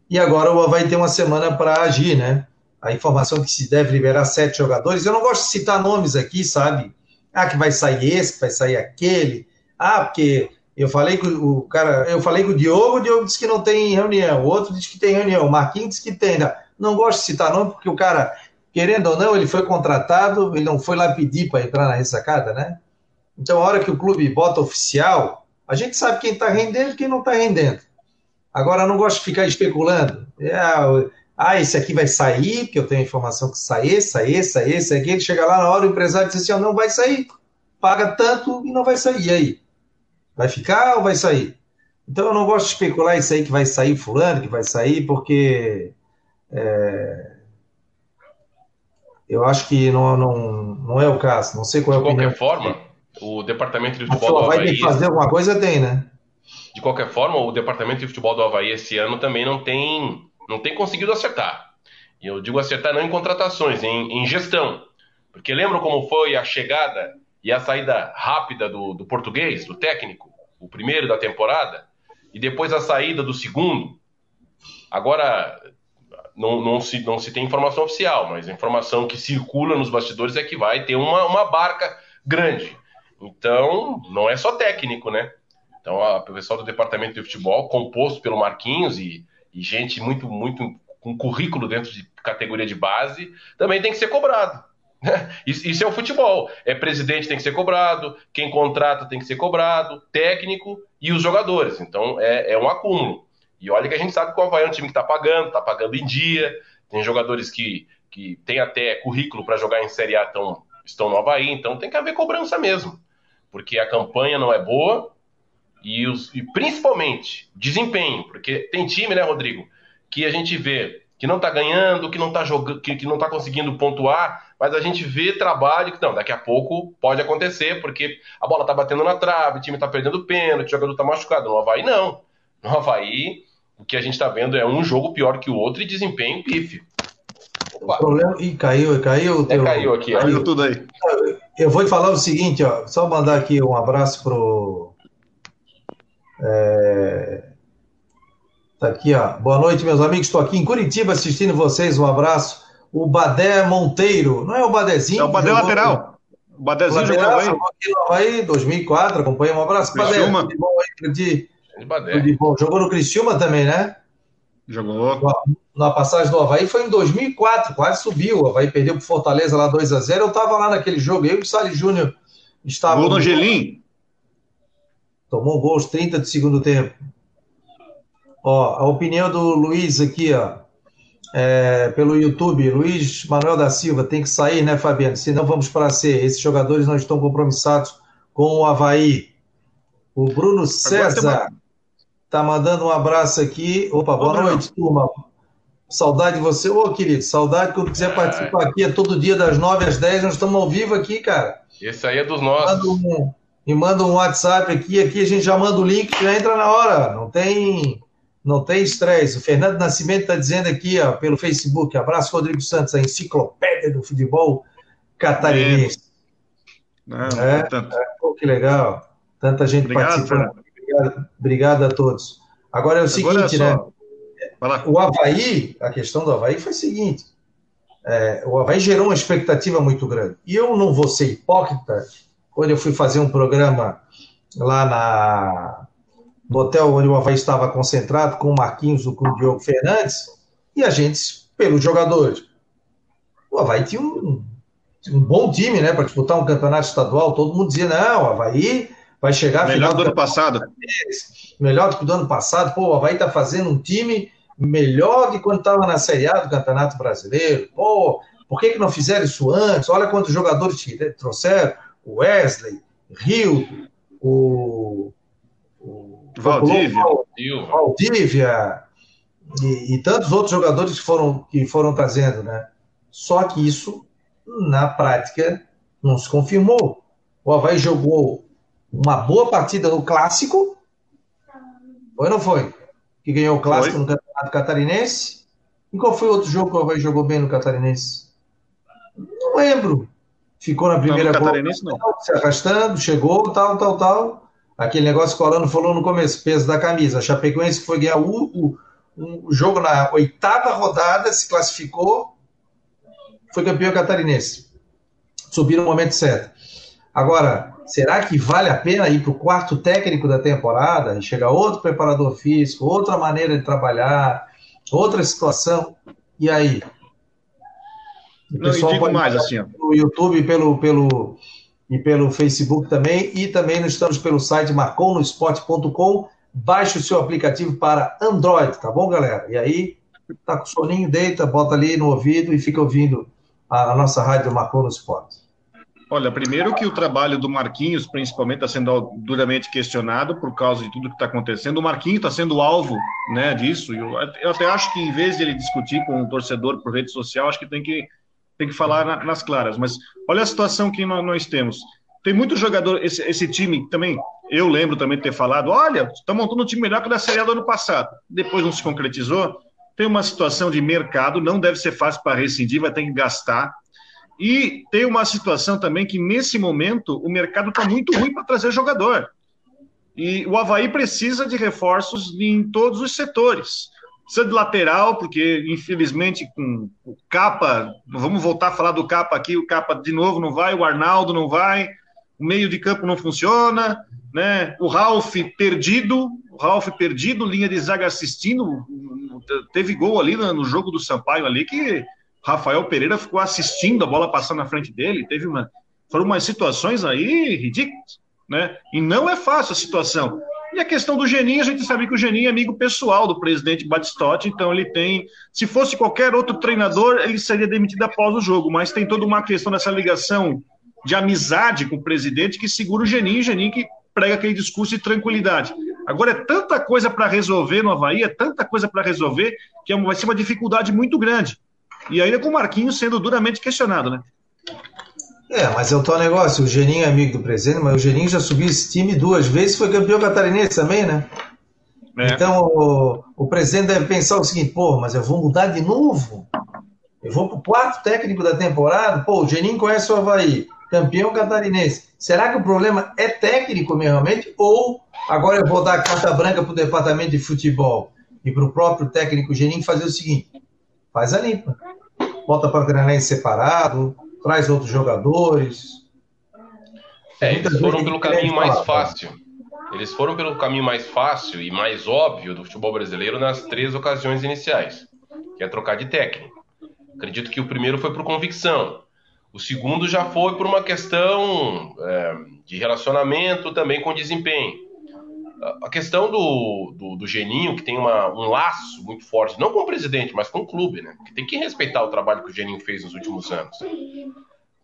E agora o Havaí tem uma semana para agir, né? A informação que se deve liberar sete jogadores. Eu não gosto de citar nomes aqui, sabe? Ah, que vai sair esse, que vai sair aquele. Ah, porque eu falei com o cara, eu falei com o Diogo, o Diogo disse que não tem reunião, o outro disse que tem reunião, o Marquinhos disse que tem. Não gosto de citar nome, porque o cara, querendo ou não, ele foi contratado, ele não foi lá pedir para entrar na ressacada, né? Então, a hora que o clube bota oficial, a gente sabe quem está rendendo e quem não está rendendo. Agora, não gosto de ficar especulando. É, ah, esse aqui vai sair, porque eu tenho informação que sai sai sai sai aquele. Chega lá na hora, o empresário diz assim: oh, não vai sair. Paga tanto e não vai sair. E aí? Vai ficar ou vai sair? Então, eu não gosto de especular isso aí que vai sair fulano, que vai sair, porque é, eu acho que não, não, não é o caso. Não sei qual é a De qualquer forma, o departamento de futebol do Havaí... Vai ter que fazer alguma coisa, tem, né? de qualquer forma, o departamento de futebol do Havaí esse ano também não tem, não tem conseguido acertar. E eu digo acertar não em contratações, em, em gestão. Porque lembram como foi a chegada e a saída rápida do, do português, do técnico, o primeiro da temporada, e depois a saída do segundo? Agora, não, não, se, não se tem informação oficial, mas a informação que circula nos bastidores é que vai ter uma, uma barca grande. Então, não é só técnico, né? Então, a, o pessoal do departamento de futebol, composto pelo Marquinhos e, e gente muito, muito com currículo dentro de categoria de base, também tem que ser cobrado. Isso, é o futebol. É presidente tem que ser cobrado, quem contrata tem que ser cobrado, técnico e os jogadores. Então é, é um acúmulo. E olha que a gente sabe que o Havaí é um time que está pagando, está pagando em dia. Tem jogadores que, que têm até currículo para jogar em Série A, tão, estão no Havaí, então tem que haver cobrança mesmo. Porque a campanha não é boa, e, os, e principalmente desempenho, porque tem time, né, Rodrigo, que a gente vê que não tá ganhando, que não tá jogando, que, que não tá conseguindo pontuar, mas a gente vê trabalho que não, daqui a pouco pode acontecer, porque a bola tá batendo na trave, o time tá perdendo pênalti, o jogador tá machucado. No Havaí, não. No Havaí, o que a gente tá vendo é um jogo pior que o outro e desempenho pífio. O problema. Ih, caiu, caiu. É, teu... Caiu aqui, caiu tudo aí. Eu vou te falar o seguinte, ó. Só mandar aqui um abraço pro é... Tá aqui, ó. Boa noite, meus amigos. Estou aqui em Curitiba assistindo vocês. Um abraço. O Badé Monteiro. Não é o Badezinho? É o Badé lateral. O Badezinho jogou aí. Jogou aqui no Havaí, 2004. Acompanha. Um abraço. Badé, tudo de bom aí de, de bom. Jogou no Criciúma também, né? Jogou. Na passagem do Havaí foi em 2004. Quase subiu. O Havaí perdeu pro Fortaleza lá 2x0. Eu tava lá naquele jogo. Eu e o Salles Júnior estávamos. Gol no Angelim? Tomou gol aos 30 de segundo tempo. Ó, a opinião do Luiz aqui, ó. É, pelo YouTube, Luiz Manuel da Silva tem que sair, né, Fabiano? Senão vamos para C. Esses jogadores não estão compromissados com o Havaí. O Bruno César tá mandando um abraço aqui. Opa, boa Ô, noite, turma. Saudade de você. Ô, querido, saudade. Quando quiser participar aqui, é todo dia das 9 às 10. Nós estamos ao vivo aqui, cara. Esse aí é dos nossos. Manda um, me manda um WhatsApp aqui, aqui a gente já manda o link, já entra na hora. Não tem, Não tem estresse. O Fernando Nascimento está dizendo aqui, ó, pelo Facebook. Abraço, Rodrigo Santos, a enciclopédia do futebol catarinense. Não, é, é, pô, que legal. Tanta gente obrigado, participando. Obrigado, obrigado, a todos. Agora é o Agora seguinte, é né? O Havaí, a questão do Havaí foi o seguinte: é, o Havaí gerou uma expectativa muito grande. E eu não vou ser hipócrita, quando eu fui fazer um programa lá na, no hotel onde o Havaí estava concentrado, com o Marquinhos, com o Diogo Fernandes, e a gente, pelos jogadores. O Havaí tinha um, um bom time, né, para disputar um campeonato estadual. Todo mundo dizia: não, o Havaí vai chegar. Melhor do ano passado. Melhor do que do ano passado. Pô, o Havaí está fazendo um time melhor de quando estava na Série A do Campeonato Brasileiro. Pô, por que, que não fizeram isso antes? Olha quantos jogadores trouxeram: o Wesley, Rio, o Valdívia, Valdívia e, e, tantos outros jogadores que foram, que foram trazendo, né? Só que isso, na prática, não se confirmou. O Havaí jogou uma boa partida no Clássico, foi ou não foi? Que ganhou o Clássico foi. no Campeonato Catarinense. E qual foi o outro jogo que o Havaí jogou bem no Catarinense? Não lembro. Ficou na primeira não, Catarinense, não. se arrastando, chegou, tal, tal, tal. Aquele negócio que o Alano falou no começo, peso da camisa. A Chapecoense foi ganhar o, o, o jogo na oitava rodada, se classificou, foi campeão catarinense. Subiu no momento certo. Agora, será que vale a pena ir para o quarto técnico da temporada e chegar outro preparador físico, outra maneira de trabalhar, outra situação? E aí? O Não, pessoal pode mais assim, ó. no YouTube pelo, pelo, e pelo Facebook também, e também nós estamos pelo site marconosport.com. Baixe o seu aplicativo para Android, tá bom, galera? E aí, tá com soninho, deita, bota ali no ouvido e fica ouvindo a, a nossa rádio Marcou no Esporte. Olha, primeiro que o trabalho do Marquinhos, principalmente, está sendo duramente questionado por causa de tudo que está acontecendo. O Marquinhos está sendo alvo né, disso. Eu, eu, até acho que, em vez de ele discutir com o torcedor por rede social, acho que tem que, tem que falar na, nas claras. Mas olha a situação que nós, nós temos. Tem muito jogador, esse, esse, time também, eu lembro também de ter falado: olha, está montando um time melhor que o da Série A do ano passado. Depois não se concretizou. Tem uma situação de mercado, não deve ser fácil para rescindir, vai ter que gastar e tem uma situação também que, nesse momento, o mercado está muito ruim para trazer jogador. E o Havaí precisa de reforços em todos os setores. Precisa de lateral, porque, infelizmente, com o Capa, vamos voltar a falar do Capa aqui, o Capa de novo não vai, o Arnaldo não vai, o meio de campo não funciona, né? O Ralf perdido, o Ralf perdido, linha de zaga assistindo, teve gol ali no jogo do Sampaio ali que Rafael Pereira ficou assistindo a bola passar na frente dele, teve uma. Foram umas situações aí ridículas, né? E não é fácil a situação. E a questão do Geninho, a gente sabe que o Geninho é amigo pessoal do presidente Batistotti, então ele tem. Se fosse qualquer outro treinador, ele seria demitido após o jogo, mas tem toda uma questão dessa ligação de amizade com o presidente que segura o Geninho, o Geninho que prega aquele discurso de tranquilidade. Agora é tanta coisa para resolver no Havaí, é tanta coisa para resolver, que é vai ser uma dificuldade muito grande. E ainda com o Marquinhos sendo duramente questionado, né? É, mas é o tal negócio, o Geninho é amigo do presidente, mas o Geninho já subiu esse time duas vezes, foi campeão catarinense também, né? É. Então o, o, presidente deve pensar o seguinte, pô, mas eu vou mudar de novo? Eu vou pro quarto técnico da temporada? Pô, o Geninho conhece o Havaí, campeão catarinense. Será que o problema é técnico realmente? Ou agora eu vou dar carta branca pro departamento de futebol e pro próprio técnico Geninho fazer o seguinte, faz a limpa bota para treinar em separado, traz outros jogadores. É, eles foram pelo caminho mais fácil. Eles foram pelo caminho mais fácil e mais óbvio do futebol brasileiro nas três ocasiões iniciais, que é trocar de técnico. Acredito que o primeiro foi por convicção. O segundo já foi por uma questão é, de relacionamento também com desempenho a questão do, do, do, Geninho, que tem uma, um laço muito forte, não com o presidente, mas com o clube, né? Que tem que respeitar o trabalho que o Geninho fez nos últimos anos.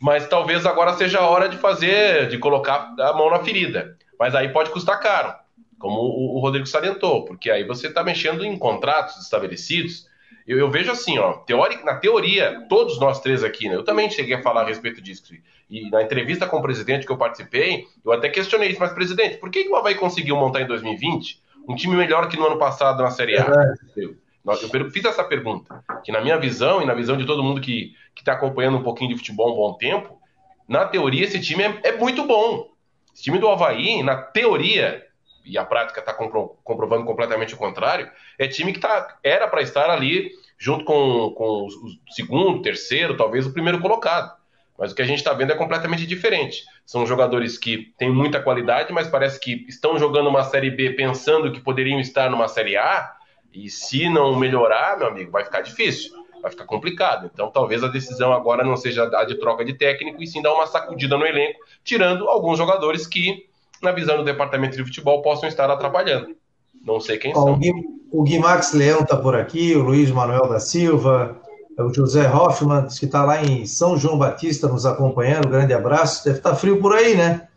Mas talvez agora seja a hora de fazer, de colocar a mão na ferida. Mas aí pode custar caro, como o, o Rodrigo salientou, porque aí você está mexendo em contratos estabelecidos. Eu, eu vejo assim, ó, teórica, na teoria, todos nós três aqui, né? Eu também cheguei a falar a respeito disso e na entrevista com o presidente que eu participei, eu até questionei isso, mas presidente, por que, que o Havaí conseguiu montar em 2020 um time melhor que no ano passado na Série A? É eu, eu fiz essa pergunta, que na minha visão e na visão de todo mundo que está acompanhando um pouquinho de futebol um bom tempo, na teoria esse time é, é muito bom. Esse time do Havaí, na teoria, e a prática está compro, comprovando completamente o contrário, é time que tá, era para estar ali junto com, com o segundo, terceiro, talvez o primeiro colocado. Mas o que a gente está vendo é completamente diferente. São jogadores que têm muita qualidade, mas parece que estão jogando uma Série B pensando que poderiam estar numa Série A, e se não melhorar, meu amigo, vai ficar difícil, vai ficar complicado. Então talvez a decisão agora não seja a de troca de técnico, e sim dar uma sacudida no elenco, tirando alguns jogadores que, na visão do departamento de futebol, possam estar atrapalhando. Não sei quem Ó, são. O Gui, Max Leão está por aqui, o Luiz Manuel da Silva, o José Hoffman, que está lá em São João Batista nos acompanhando. Grande abraço. Deve estar tá frio por aí, né?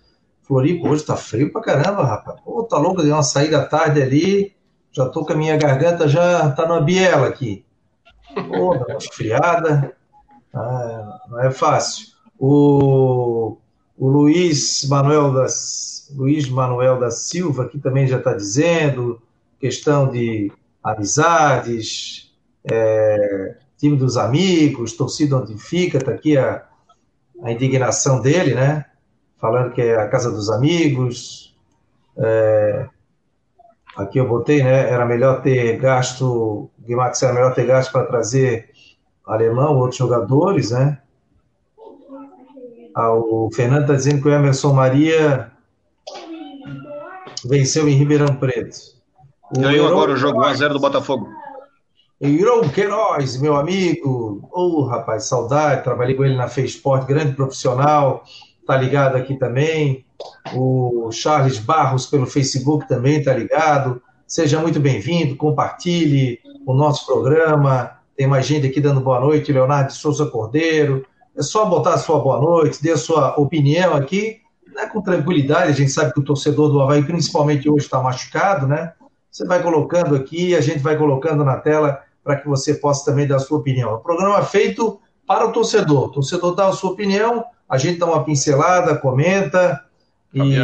Floripa hoje está frio pra caramba, rapaz. Pô, tá louco, deu uma saída à tarde ali. Já tô com a minha garganta, já tá numa biela aqui. Pô, dá uma esfriada. Ah, não é fácil. O, o Luiz Manuel das Luiz Manuel da Silva aqui também já está dizendo questão de amizades, é, time dos amigos, torcida onde fica, está aqui a, a indignação dele, né? Falando que é a casa dos amigos. É, aqui eu botei, né? Era melhor ter gasto, Guimarães era melhor ter gasto para trazer alemão, outros jogadores, né? Ah, o Fernando está dizendo que o Emerson Maria venceu em Ribeirão Preto. Ganhou agora o jogo 1x0 do Botafogo. Iron Queiroz, meu amigo. Ô, oh, rapaz, saudade. Trabalhei com ele na Sport, grande profissional. Tá ligado aqui também. O Charles Barros pelo Facebook também tá ligado. Seja muito bem-vindo. Compartilhe o nosso programa. Tem mais gente aqui dando boa noite. Leonardo Souza Cordeiro. É só botar a sua boa noite, dê a sua opinião aqui, né, com tranquilidade. A gente sabe que o torcedor do Havaí, principalmente hoje, está machucado, né? Você vai colocando aqui, a gente vai colocando na tela para que você possa também dar a sua opinião. É um programa feito para o torcedor. O torcedor dá a sua opinião, a gente dá uma pincelada, comenta. E,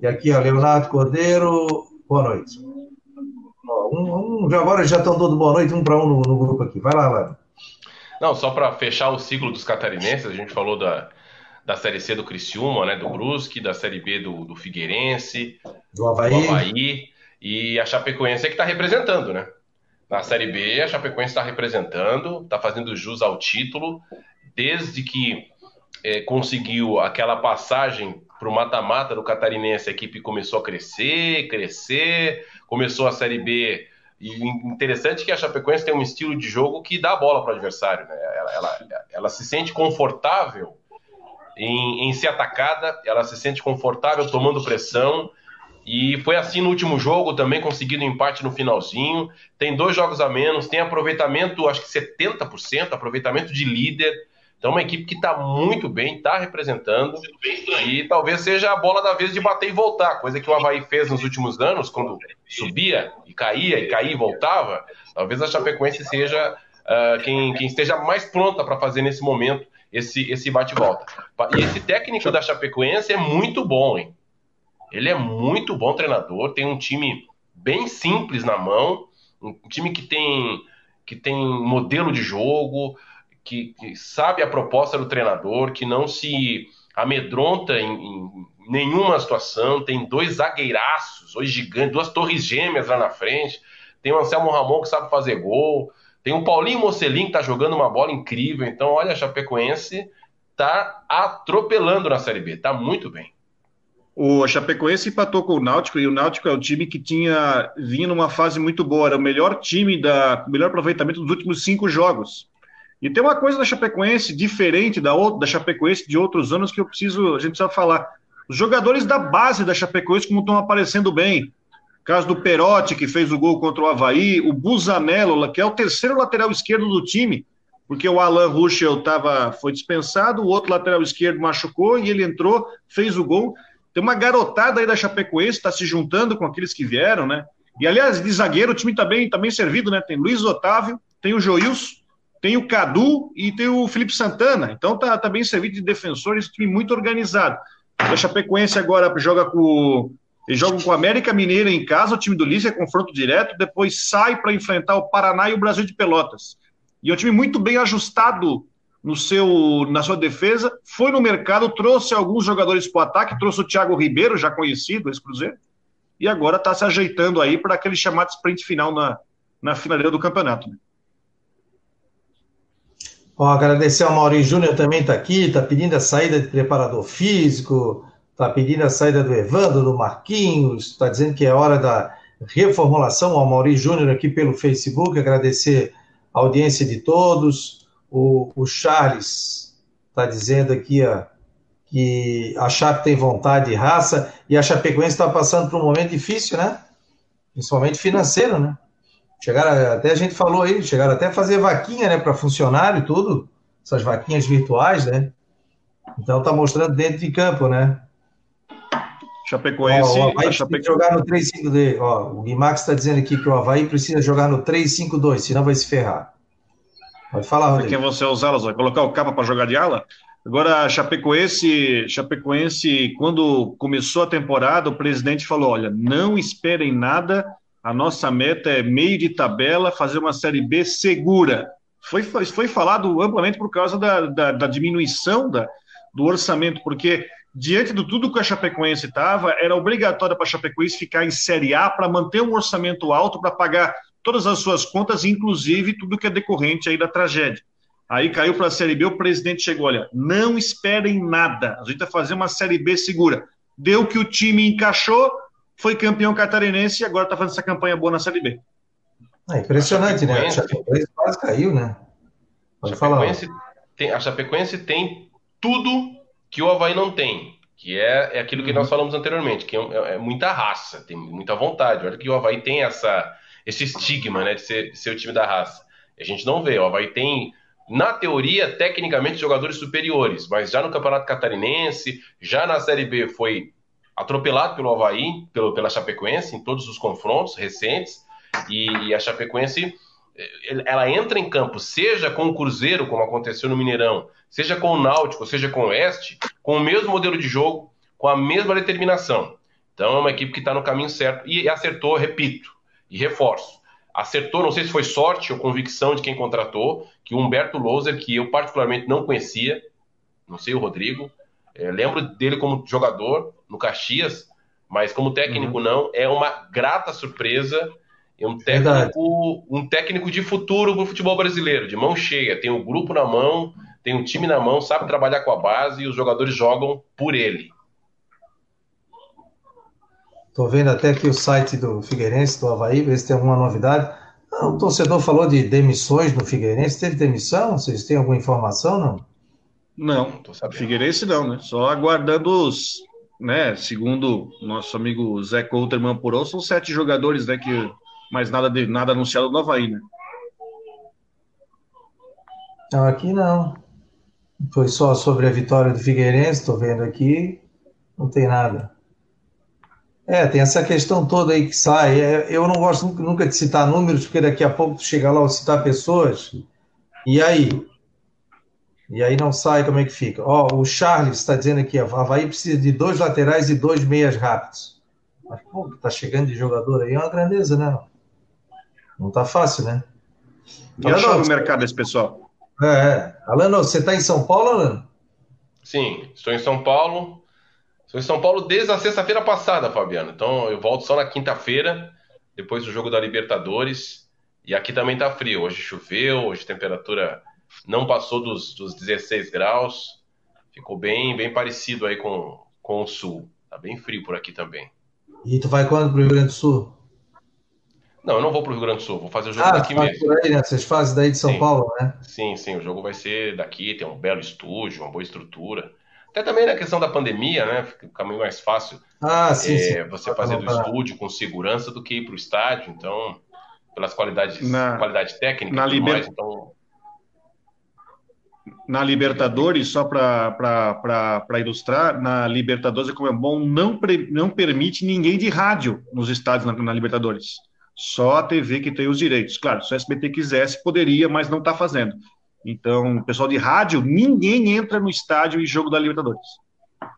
e aqui, ó, Leonardo Cordeiro, boa noite. Um, um, agora já estão dando boa noite, um para um no, no, grupo aqui. Vai lá, Lado. Não, só para fechar o ciclo dos catarinenses, a gente falou da, da Série C do Criciúma, né, do Brusque, da Série B do, do Figueirense, do Havaí. do Havaí, e a Chapecoense é que está representando, né? Na Série B, a Chapecoense está representando, está fazendo jus ao título, desde que é, conseguiu aquela passagem para o mata-mata do Catarinense, a equipe começou a crescer, crescer, começou a Série B. E interessante que a Chapecoense tem um estilo de jogo que dá a bola para o adversário. Né? Ela, ela, ela, se sente confortável em, em ser atacada, ela se sente confortável tomando pressão e foi assim no último jogo, também conseguindo empate no finalzinho. Tem dois jogos a menos, tem aproveitamento, acho que 70%, aproveitamento de líder. Então, uma equipe que está muito bem, está representando. E talvez seja a bola da vez de bater e voltar, coisa que o Havaí fez nos últimos anos, quando subia e caía, e caía e voltava. Talvez a Chapecoense seja uh, quem, quem esteja mais pronta para fazer nesse momento esse, esse bate-volta. E esse técnico da Chapecoense é muito bom, hein? Ele é muito bom treinador, tem um time bem simples na mão, um time que tem que tem modelo de jogo, que, que sabe a proposta do treinador, que não se amedronta em, em, nenhuma situação, tem dois zagueiraços, dois gigantes, duas torres gêmeas lá na frente, tem o Anselmo Ramon que sabe fazer gol, tem o Paulinho Mocelin que tá jogando uma bola incrível, então olha, a Chapecoense tá atropelando na Série B, tá muito bem. O Chapecoense empatou com o Náutico e o Náutico é o time que tinha vindo numa fase muito boa, era o melhor time da melhor aproveitamento dos últimos cinco jogos. E tem uma coisa da Chapecoense diferente da outra, da Chapecoense de outros anos que eu preciso, a gente precisa falar. Os jogadores da base da Chapecoense como estão aparecendo bem. O caso do Perotti, que fez o gol contra o Havaí, o Busanello, que é o terceiro lateral esquerdo do time, porque o Alan Ruschel tava, foi dispensado, o outro lateral esquerdo machucou e ele entrou, fez o gol. Tem uma garotada aí da Chapecoense, está se juntando com aqueles que vieram, né? E aliás, de zagueiro, o time está bem, tá bem servido, né? Tem Luiz Otávio, tem o Joilson, tem o Cadu e tem o Felipe Santana. Então tá, tá bem servido de defensores, time muito organizado. A Chapecoense agora joga com, Eles com o América Mineira em casa, o time do Lícia é confronto direto, depois sai para enfrentar o Paraná e o Brasil de Pelotas. E é um time muito bem ajustado no seu, na sua defesa, foi no mercado, trouxe alguns jogadores para o ataque, trouxe o Thiago Ribeiro, já conhecido, esse Cruzeiro, e agora está se ajeitando aí para aquele chamado sprint final na, na finaleira do campeonato. Né? Bom, agradecer ao Maurício Júnior também está aqui, está pedindo a saída de preparador físico, está pedindo a saída do Evandro, do Marquinhos, está dizendo que é hora da reformulação ao Maurício Júnior aqui pelo Facebook, agradecer a audiência de todos. O, o Charles está dizendo aqui ó, que a Chape tem vontade e raça, e a Chapecoense está passando por um momento difícil, né? Principalmente financeiro, né? Chegaram, até a gente falou aí, chegaram até a fazer vaquinha, né, para funcionário e tudo, essas vaquinhas virtuais, né? Então tá mostrando dentro de campo, né? Chapecoense. Ó, o Havaí Chapecoense. jogar no 3-5-2. Ó, o Guimax está dizendo aqui que o Havaí precisa jogar no 3-5-2, senão vai se ferrar. Pode falar, Rodrigo. Quem você usá-las? Vai colocar o capa para jogar de ala? Agora, Chapecoense, Chapecoense, quando começou a temporada, o presidente falou: olha, não esperem nada a nossa meta é meio de tabela, fazer uma Série B segura. Foi, foi, foi falado amplamente por causa da, da, da diminuição da, do orçamento, porque diante de tudo que a Chapecoense estava, era obrigatório para a Chapecoense ficar em Série A para manter um orçamento alto para pagar todas as suas contas, inclusive tudo que é decorrente aí da tragédia. Aí caiu para a Série B, o presidente chegou, olha, não esperem nada, a gente vai fazer uma Série B segura. Deu que o time encaixou, foi campeão catarinense e agora está fazendo essa campanha boa na Série B. É impressionante, né? A Chapecoense quase caiu, né? Pode a Chapecoense, falar. Tem, a Chapecoense tem tudo que o Havaí não tem, que é, é aquilo que uhum. nós falamos anteriormente, que é, é, é, muita raça, tem muita vontade. Olha que o Havaí tem essa, esse estigma né, de ser, de ser o time da raça. A gente não vê, o Havaí tem na teoria, tecnicamente, jogadores superiores, mas já no Campeonato Catarinense, já na Série B foi atropelado pelo Havaí, pelo, pela Chapecoense, em todos os confrontos recentes, e a Chapecoense eh, ela entra em campo, seja com o Cruzeiro, como aconteceu no Mineirão, seja com o Náutico, seja com o Oeste, com o mesmo modelo de jogo, com a mesma determinação. Então é uma equipe que está no caminho certo e acertou, repito, e reforço. Acertou, não sei se foi sorte ou convicção de quem contratou, que o Humberto Louser, que eu particularmente não conhecia, não sei o Rodrigo, é, lembro dele como jogador no Caxias, mas como técnico uhum. não. É uma grata surpresa. É um técnico, um técnico de futuro para o futebol brasileiro, de mão cheia. Tem o grupo na mão, tem o time na mão, sabe trabalhar com a base e os jogadores jogam por ele. Estou vendo até aqui o site do Figueirense, do Havaí, ver se tem alguma novidade. Ah, o torcedor falou de demissões no Figueirense. Teve demissão? Vocês têm alguma informação, não? Não, Figueirense não, né? Só aguardando os, né? Segundo nosso amigo Zé Couterman Purou, são sete jogadores, né? Que mais nada de nada anunciado no Havaí, né? Não, aqui não. Foi só sobre a vitória do Figueirense, estou vendo aqui, não tem nada. É, tem essa questão toda aí que sai. É, eu não gosto nunca de citar números, porque daqui a pouco tu chega lá ou citar pessoas, e aí? E aí não sai, como é que fica? Ó, o Charles está dizendo aqui, a Havaí precisa de dois laterais e dois meias rápidos. Mas, pô, tá chegando de jogador aí é uma grandeza, né? Não tá fácil, né? E Alano, o mercado desse pessoal. É, é. Alano, você tá em São Paulo, Alano? Sim, estou em São Paulo. Estou em São Paulo desde a sexta-feira passada, Fabiano. Então eu volto só na quinta-feira, depois do jogo da Libertadores. E aqui também tá frio. Hoje choveu, hoje temperatura não passou dos, dos 16 graus, ficou bem, bem parecido aí com, com o sul. Tá bem frio por aqui também. E tu vai quando pro Rio Grande do Sul? Não, eu não vou pro Rio Grande do Sul, vou fazer o jogo ah, daqui mesmo. Por aí, né? Vocês fazem daí de São sim. Paulo, né? Sim, sim, o jogo vai ser daqui, tem um belo estúdio, uma boa estrutura. Até também na questão da pandemia, né? Fica meio mais fácil ah, sim, é, sim. você fazer do estúdio com segurança do que ir para o estádio. Então, pelas qualidades, na, qualidade técnica na liber... mais, então na Libertadores, só para ilustrar, na Libertadores a Comembol não, não permite ninguém de rádio nos estádios na, na, Libertadores. Só a TV que tem os direitos. Claro, se o SBT quisesse, poderia, mas não está fazendo. Então, pessoal de rádio, ninguém entra no estádio em jogo da Libertadores.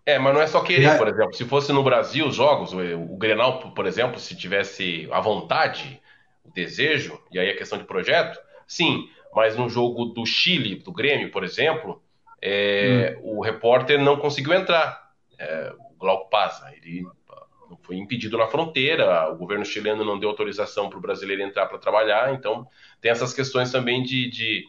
É, mas não é só querer, por exemplo. Se fosse no Brasil os jogos, o, o Grenal, por exemplo, se tivesse a vontade, o desejo, e aí a questão de projeto, sim. Mas no jogo do Chile, do Grêmio, por exemplo, é, hum. o repórter não conseguiu entrar. É, o Glauco Paz, ele foi impedido na fronteira, o governo chileno não deu autorização para o brasileiro entrar para trabalhar, então tem essas questões também de, de,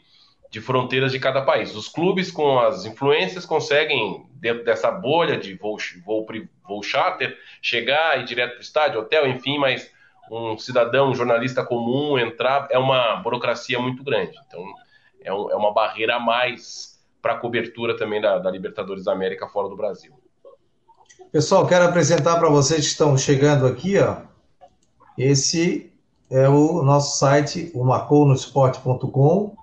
de, fronteiras de cada país. Os clubes com as influências conseguem, dentro dessa bolha de voo, voo, voo charter, chegar e ir direto para o estádio, hotel, enfim, mas um cidadão, um jornalista comum entrar é uma burocracia muito grande. Então é, um, é uma barreira a mais para a cobertura também da, da Libertadores da América fora do Brasil. Pessoal, quero apresentar para vocês que estão chegando aqui, ó. Esse é o nosso site, o marconosport.com,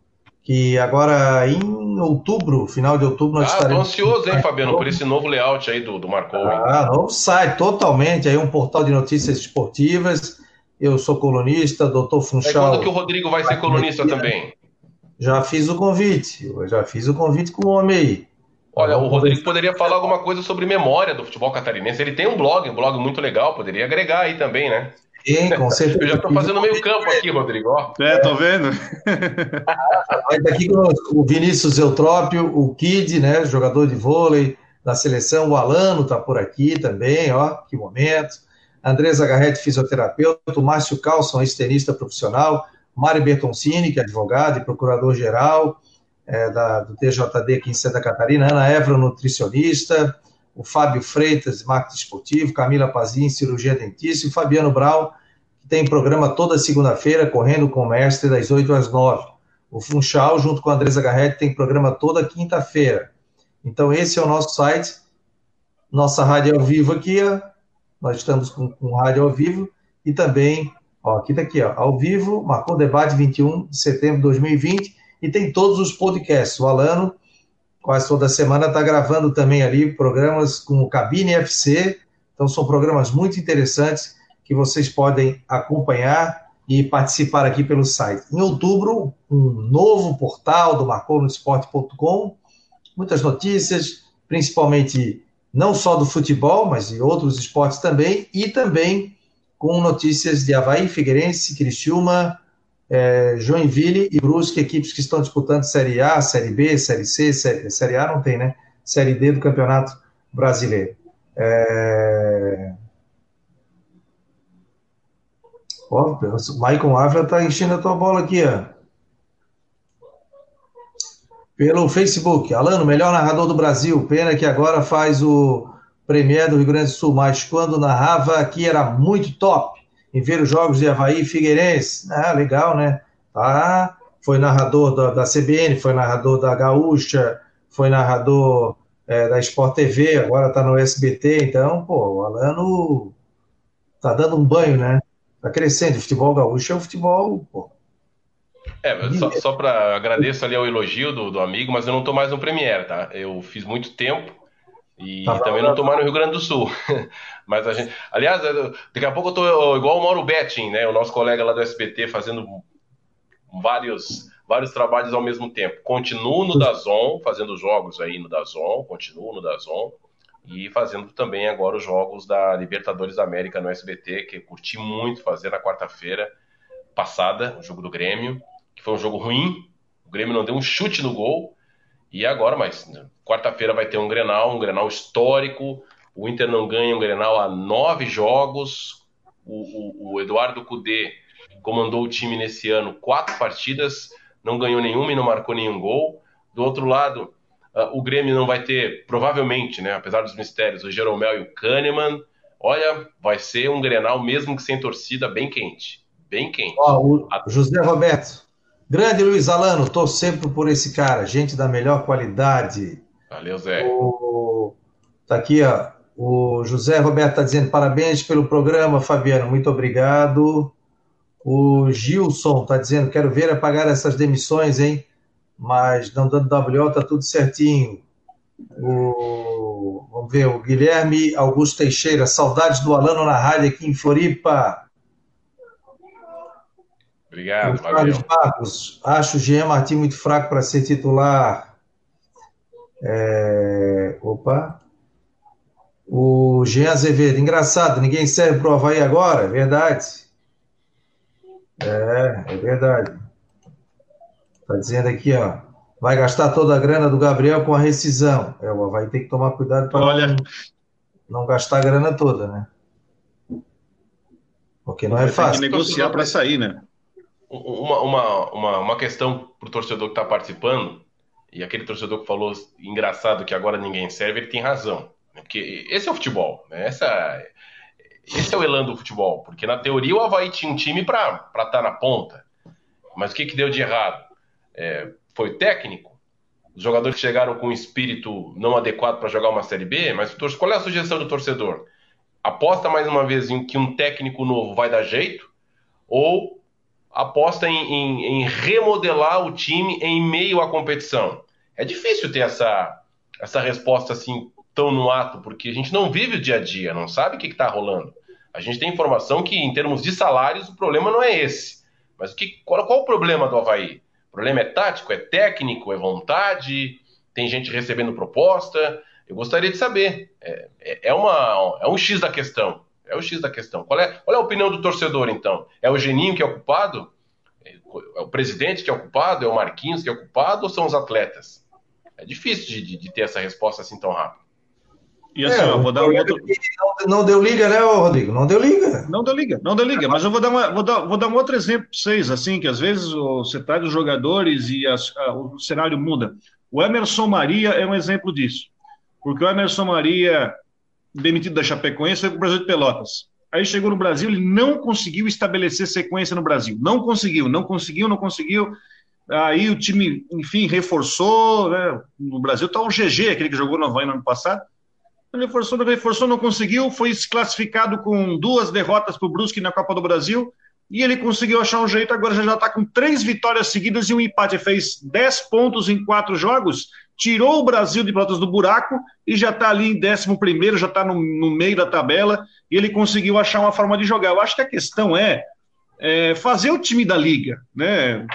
que agora em outubro, final de outubro, nós ah, estaremos... Ah, ansioso, hein, Fabiano, por esse novo layout aí do, do Marcou. Ah, novo site, totalmente, aí um portal de notícias esportivas. Eu sou colunista, doutor Funchal... É quando que o Rodrigo vai ser colunista também? Já fiz o convite, eu já fiz o convite com o homem aí. Olha, o Rodrigo poderia falar alguma coisa sobre memória do futebol catarinense. Ele tem um blog, um blog muito legal, poderia agregar aí também, né? Sim, com certeza. Eu já estou fazendo meio campo aqui, Rodrigo. Ó. É, tô vendo. Aí daqui o Vinícius Eutrópio, o Kid, né, jogador de vôlei da seleção, o Alano está por aqui também, ó, que momento. Andresa Garretti, fisioterapeuta, Márcio Carlson, ex-tenista profissional, Mário Bertoncini, que é advogado e procurador-geral, é, do TJD aqui em Santa Catarina, Ana Évora, nutricionista, o Fábio Freitas, marketing esportivo, Camila Pazin, cirurgia dentista, e o Fabiano Brau, que tem programa toda segunda-feira, correndo com o mestre, das 8 às 9. O Funchal, junto com a Andresa Garretti, tem programa toda quinta-feira. Então, esse é o nosso site, nossa rádio ao vivo aqui. Nós estamos com, com rádio ao vivo, e também, ó, aqui tá aqui, ó, ao vivo, marcou debate 21 de setembro de 2020, e tem todos os podcasts. O Alano, quase toda semana, está gravando também ali programas com o Cabine FC. Então, são programas muito interessantes que vocês podem acompanhar e participar aqui pelo site. Em outubro, um novo portal do marconosport.com, muitas notícias, principalmente não só do futebol, mas de outros esportes também, e também com notícias de Havaí, Figueirense, Criciúma, é, Joinville e Brusque, equipes que estão disputando Série A, Série B, Série C, Série, série A não tem, né? Série D do Campeonato Brasileiro. É... O Maicon Ávila está enchendo a tua bola aqui, ó. Pelo Facebook, Alano, melhor narrador do Brasil. Pena que agora faz o Premier do Rio Grande do Sul, mas quando narrava aqui era muito top em ver os jogos de Havaí e Figueirense. Ah, legal, né? Tá. Foi narrador da, da CBN, foi narrador da Gaúcha, foi narrador é, da Sport TV, agora está no SBT. Então, pô, o Alano tá dando um banho, né? Tá crescendo. O futebol gaúcho é o futebol, pô. É, só, só para agradeço ali ao elogio do, do amigo, mas eu não estou mais no Premier, tá? Eu fiz muito tempo e tá também não estou mais no Rio Grande do Sul. Mas a gente. Aliás, daqui a pouco eu tô igual o Mauro Betting, né? O nosso colega lá do SBT, fazendo vários, vários trabalhos ao mesmo tempo. Continuo no Dazon, fazendo jogos aí no Dazon, continuo no Dazon. E fazendo também agora os jogos da Libertadores da América no SBT, que eu curti muito fazer na quarta-feira passada, o jogo do Grêmio, que foi um jogo ruim. O Grêmio não deu um chute no gol. E agora, mas quarta-feira vai ter um Grenal, um Grenal histórico o Inter não ganha um Grenal há nove jogos. O, o, o Eduardo Cudê comandou o time nesse ano quatro partidas, não ganhou nenhuma e não marcou nenhum gol. Do outro lado, uh, o Grêmio não vai ter, provavelmente, né, apesar dos mistérios, o Jeromel e o Kahneman. Olha, vai ser um Grenal, mesmo que sem torcida, bem quente. Bem quente. o José Roberto. Grande Luiz Alano, tô sempre por esse cara, gente da melhor qualidade. Valeu, Zé. O... Tá aqui, ó. O José Roberto está dizendo parabéns pelo programa, Fabiano, muito obrigado. O Gilson está dizendo, quero ver apagar essas demissões, hein? Mas não dando WO, está tudo certinho. O, vamos ver, o Guilherme Augusto Teixeira, saudades do Alano na rádio aqui em Floripa. Obrigado, Carlos Marcos, acho o Jean Martins muito fraco para ser titular. É, opa, O Jean Azevedo, engraçado, ninguém serve para o Havaí agora, é verdade. É, é verdade. Está dizendo aqui, ó. Vai gastar toda a grana do Gabriel com a rescisão. É, o Havaí tem que tomar cuidado para não, não gastar a grana toda, né? Porque não é fácil. Tem que negociar para sair, né? Uma, uma, uma, uma questão para o torcedor que está participando, e aquele torcedor que falou engraçado que agora ninguém serve, ele tem razão. Né? Porque esse é o futebol. Né? Essa, esse é o elan do futebol. Porque na teoria o Havaí tinha um time para estar tá na ponta. Mas o que, que deu de errado? É, foi o técnico? Os jogadores chegaram com um espírito não adequado para jogar uma Série B? Mas qual é a sugestão do torcedor? aposta mais uma vez em que um técnico novo vai dar jeito ou aposta em, em, em, remodelar o time em meio à competição? É difícil ter essa, essa resposta assim tão no ato, porque a gente não vive o dia a dia, não sabe o que está rolando. A gente tem informação que, em termos de salários, o problema não é esse. Mas o que, qual, qual o problema do Havaí? O problema é tático, é técnico, é vontade, tem gente recebendo proposta. Eu gostaria de saber. É, é, é, uma, é um X da questão. É o X da questão. Qual é, qual é a opinião do torcedor, então? É o Geninho que é o culpado? É o presidente que é o culpado? É o Marquinhos que é o culpado? Ou são os atletas? É difícil de, de, de ter essa resposta assim tão rápido. E assim, é, eu vou dar um outro. Não, não, deu liga, né, Rodrigo? Não deu liga. Não deu liga, não deu liga. Mas eu vou dar, uma, vou dar, vou dar um outro exemplo para vocês, assim, que às vezes você traz os jogadores e as, a, o cenário muda. O Emerson Maria é um exemplo disso porque o Emerson Maria, demitido da Chapecoense, foi para o Brasil de Pelotas. Aí chegou no Brasil, ele não conseguiu estabelecer sequência no Brasil. Não conseguiu, não conseguiu, não conseguiu. Aí o time, enfim, reforçou. Né? No Brasil está o GG, aquele que jogou no Havaí no ano passado. Reforçou, reforçou, não conseguiu. Foi classificado com duas derrotas para o Brusque na Copa do Brasil. E ele conseguiu achar um jeito, agora já está com três vitórias seguidas e um empate. Fez dez pontos em quatro jogos tirou o Brasil de Pelotas do buraco e já está ali em 11, já está no, no, meio da tabela, e ele conseguiu achar uma forma de jogar. Eu acho que a questão é, é fazer o time da liga, né?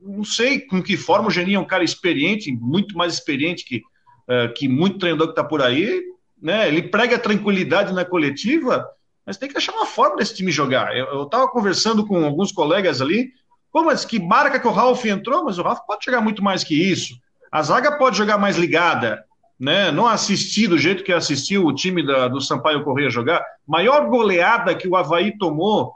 Não sei com que forma o Geninho é um cara experiente, muito mais experiente que, uh, que muito treinador que está por aí, né? Ele prega tranquilidade na coletiva, mas tem que achar uma forma desse time jogar. Eu estava conversando com alguns colegas ali, pô, mas que marca que o Ralf entrou, mas o Ralf pode chegar muito mais que isso. A zaga pode jogar mais ligada, né? Não assistir do jeito que assistiu o time da, do Sampaio Correia jogar. Maior goleada que o Havaí tomou.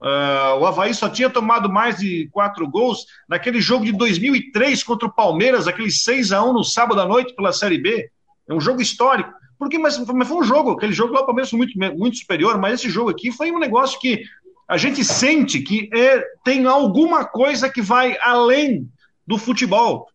Uh, o Havaí só tinha tomado mais de quatro gols naquele jogo de 2003 contra o Palmeiras, aquele 6 a 1 no sábado à noite pela Série B. É um jogo histórico. Porque, mas, mas foi um jogo, aquele jogo lá o Palmeiras foi muito, muito superior, mas esse jogo aqui foi um negócio que a gente sente que é, tem alguma coisa que vai além do futebol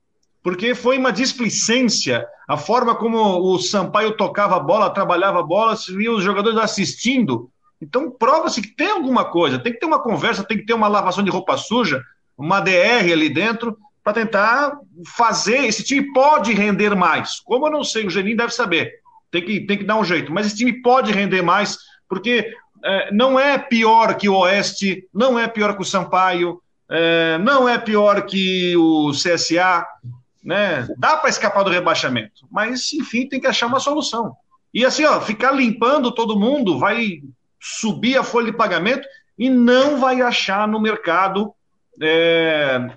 porque foi uma displicência, a forma como o Sampaio tocava a bola, trabalhava a bola, se via os jogadores assistindo. Então, prova-se que tem alguma coisa, tem que ter uma conversa, tem que ter uma lavação de roupa suja, uma DR ali dentro, para tentar fazer. Esse time pode render mais. Como eu não sei, o Geninho deve saber, tem que, tem que dar um jeito, mas esse time pode render mais, porque é, não é pior que o Oeste, não é pior que o Sampaio, é, não é pior que o CSA, né? Dá para escapar do rebaixamento, mas enfim, tem que achar uma solução. E assim, ó, ficar limpando todo mundo vai subir a folha de pagamento e não vai achar no mercado. É,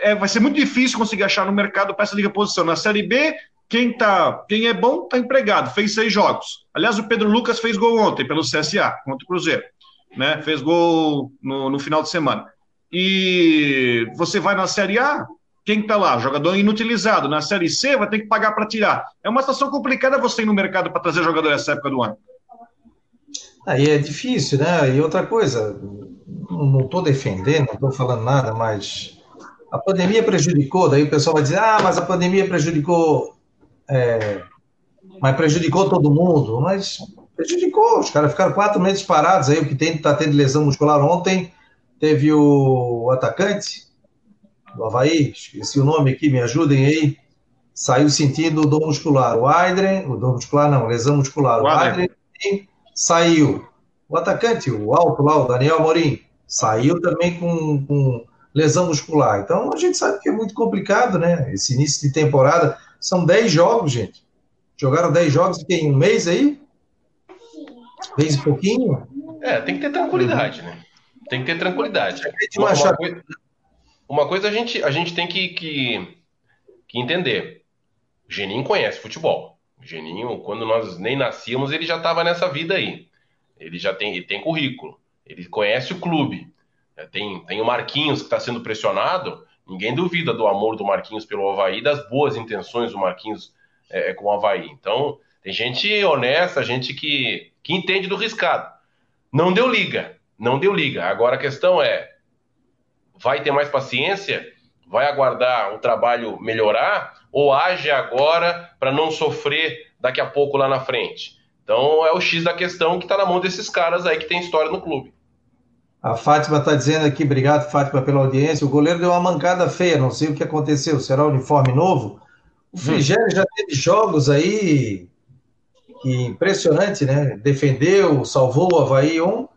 é, vai ser muito difícil conseguir achar no mercado para essa liga posição. Na Série B, quem, tá, quem é bom está empregado, fez seis jogos. Aliás, o Pedro Lucas fez gol ontem pelo CSA, contra o Cruzeiro. Né? Fez gol no, no final de semana. E você vai na Série A, quem está lá? Jogador inutilizado. Na Série C vai ter que pagar para tirar. É uma situação complicada você ir no mercado para trazer jogador nessa época do ano. Aí é difícil, né? E outra coisa, não estou defendendo, não estou falando nada, mas a pandemia prejudicou, daí o pessoal vai dizer, ah, mas a pandemia prejudicou, é, mas prejudicou todo mundo, mas prejudicou, os caras ficaram quatro meses parados aí, o que tem, tá tendo lesão muscular ontem, teve o atacante, do Havaí, esqueci o nome aqui, me ajudem aí, saiu sentindo o dor muscular. O Aydren, o dor muscular não, lesão muscular. O, Aydren saiu. O atacante, o alto lá, o Daniel Amorim, saiu também com, com lesão muscular. Então a gente sabe que é muito complicado, né? Esse início de temporada são 10 jogos, gente. Jogaram 10 jogos em um mês aí? Mês e pouquinho? É, tem que ter tranquilidade, né? Tem que ter tranquilidade. Uma, uma, coisa, uma coisa a gente, a gente tem que, que, que entender. O Geninho conhece futebol. O Geninho, quando nós nem nascíamos, ele já estava nessa vida aí. Ele já tem, ele tem currículo. Ele conhece o clube. É, tem, tem o Marquinhos que está sendo pressionado. Ninguém duvida do amor do Marquinhos pelo Havaí, das boas intenções do Marquinhos é, com o Havaí. Então, tem gente honesta, gente que, que entende do riscado. Não deu liga, não deu liga. Agora a questão é: vai ter mais paciência? Vai aguardar o trabalho melhorar? Ou age agora para não sofrer daqui a pouco lá na frente? Então é o X da questão que está na mão desses caras aí que tem história no clube. A Fátima está dizendo aqui, obrigado, Fátima, pela audiência. O goleiro deu uma mancada feia, não sei o que aconteceu. Será o uniforme novo? O Frigério já teve jogos aí que impressionante, né? Defendeu, salvou o Havaí um,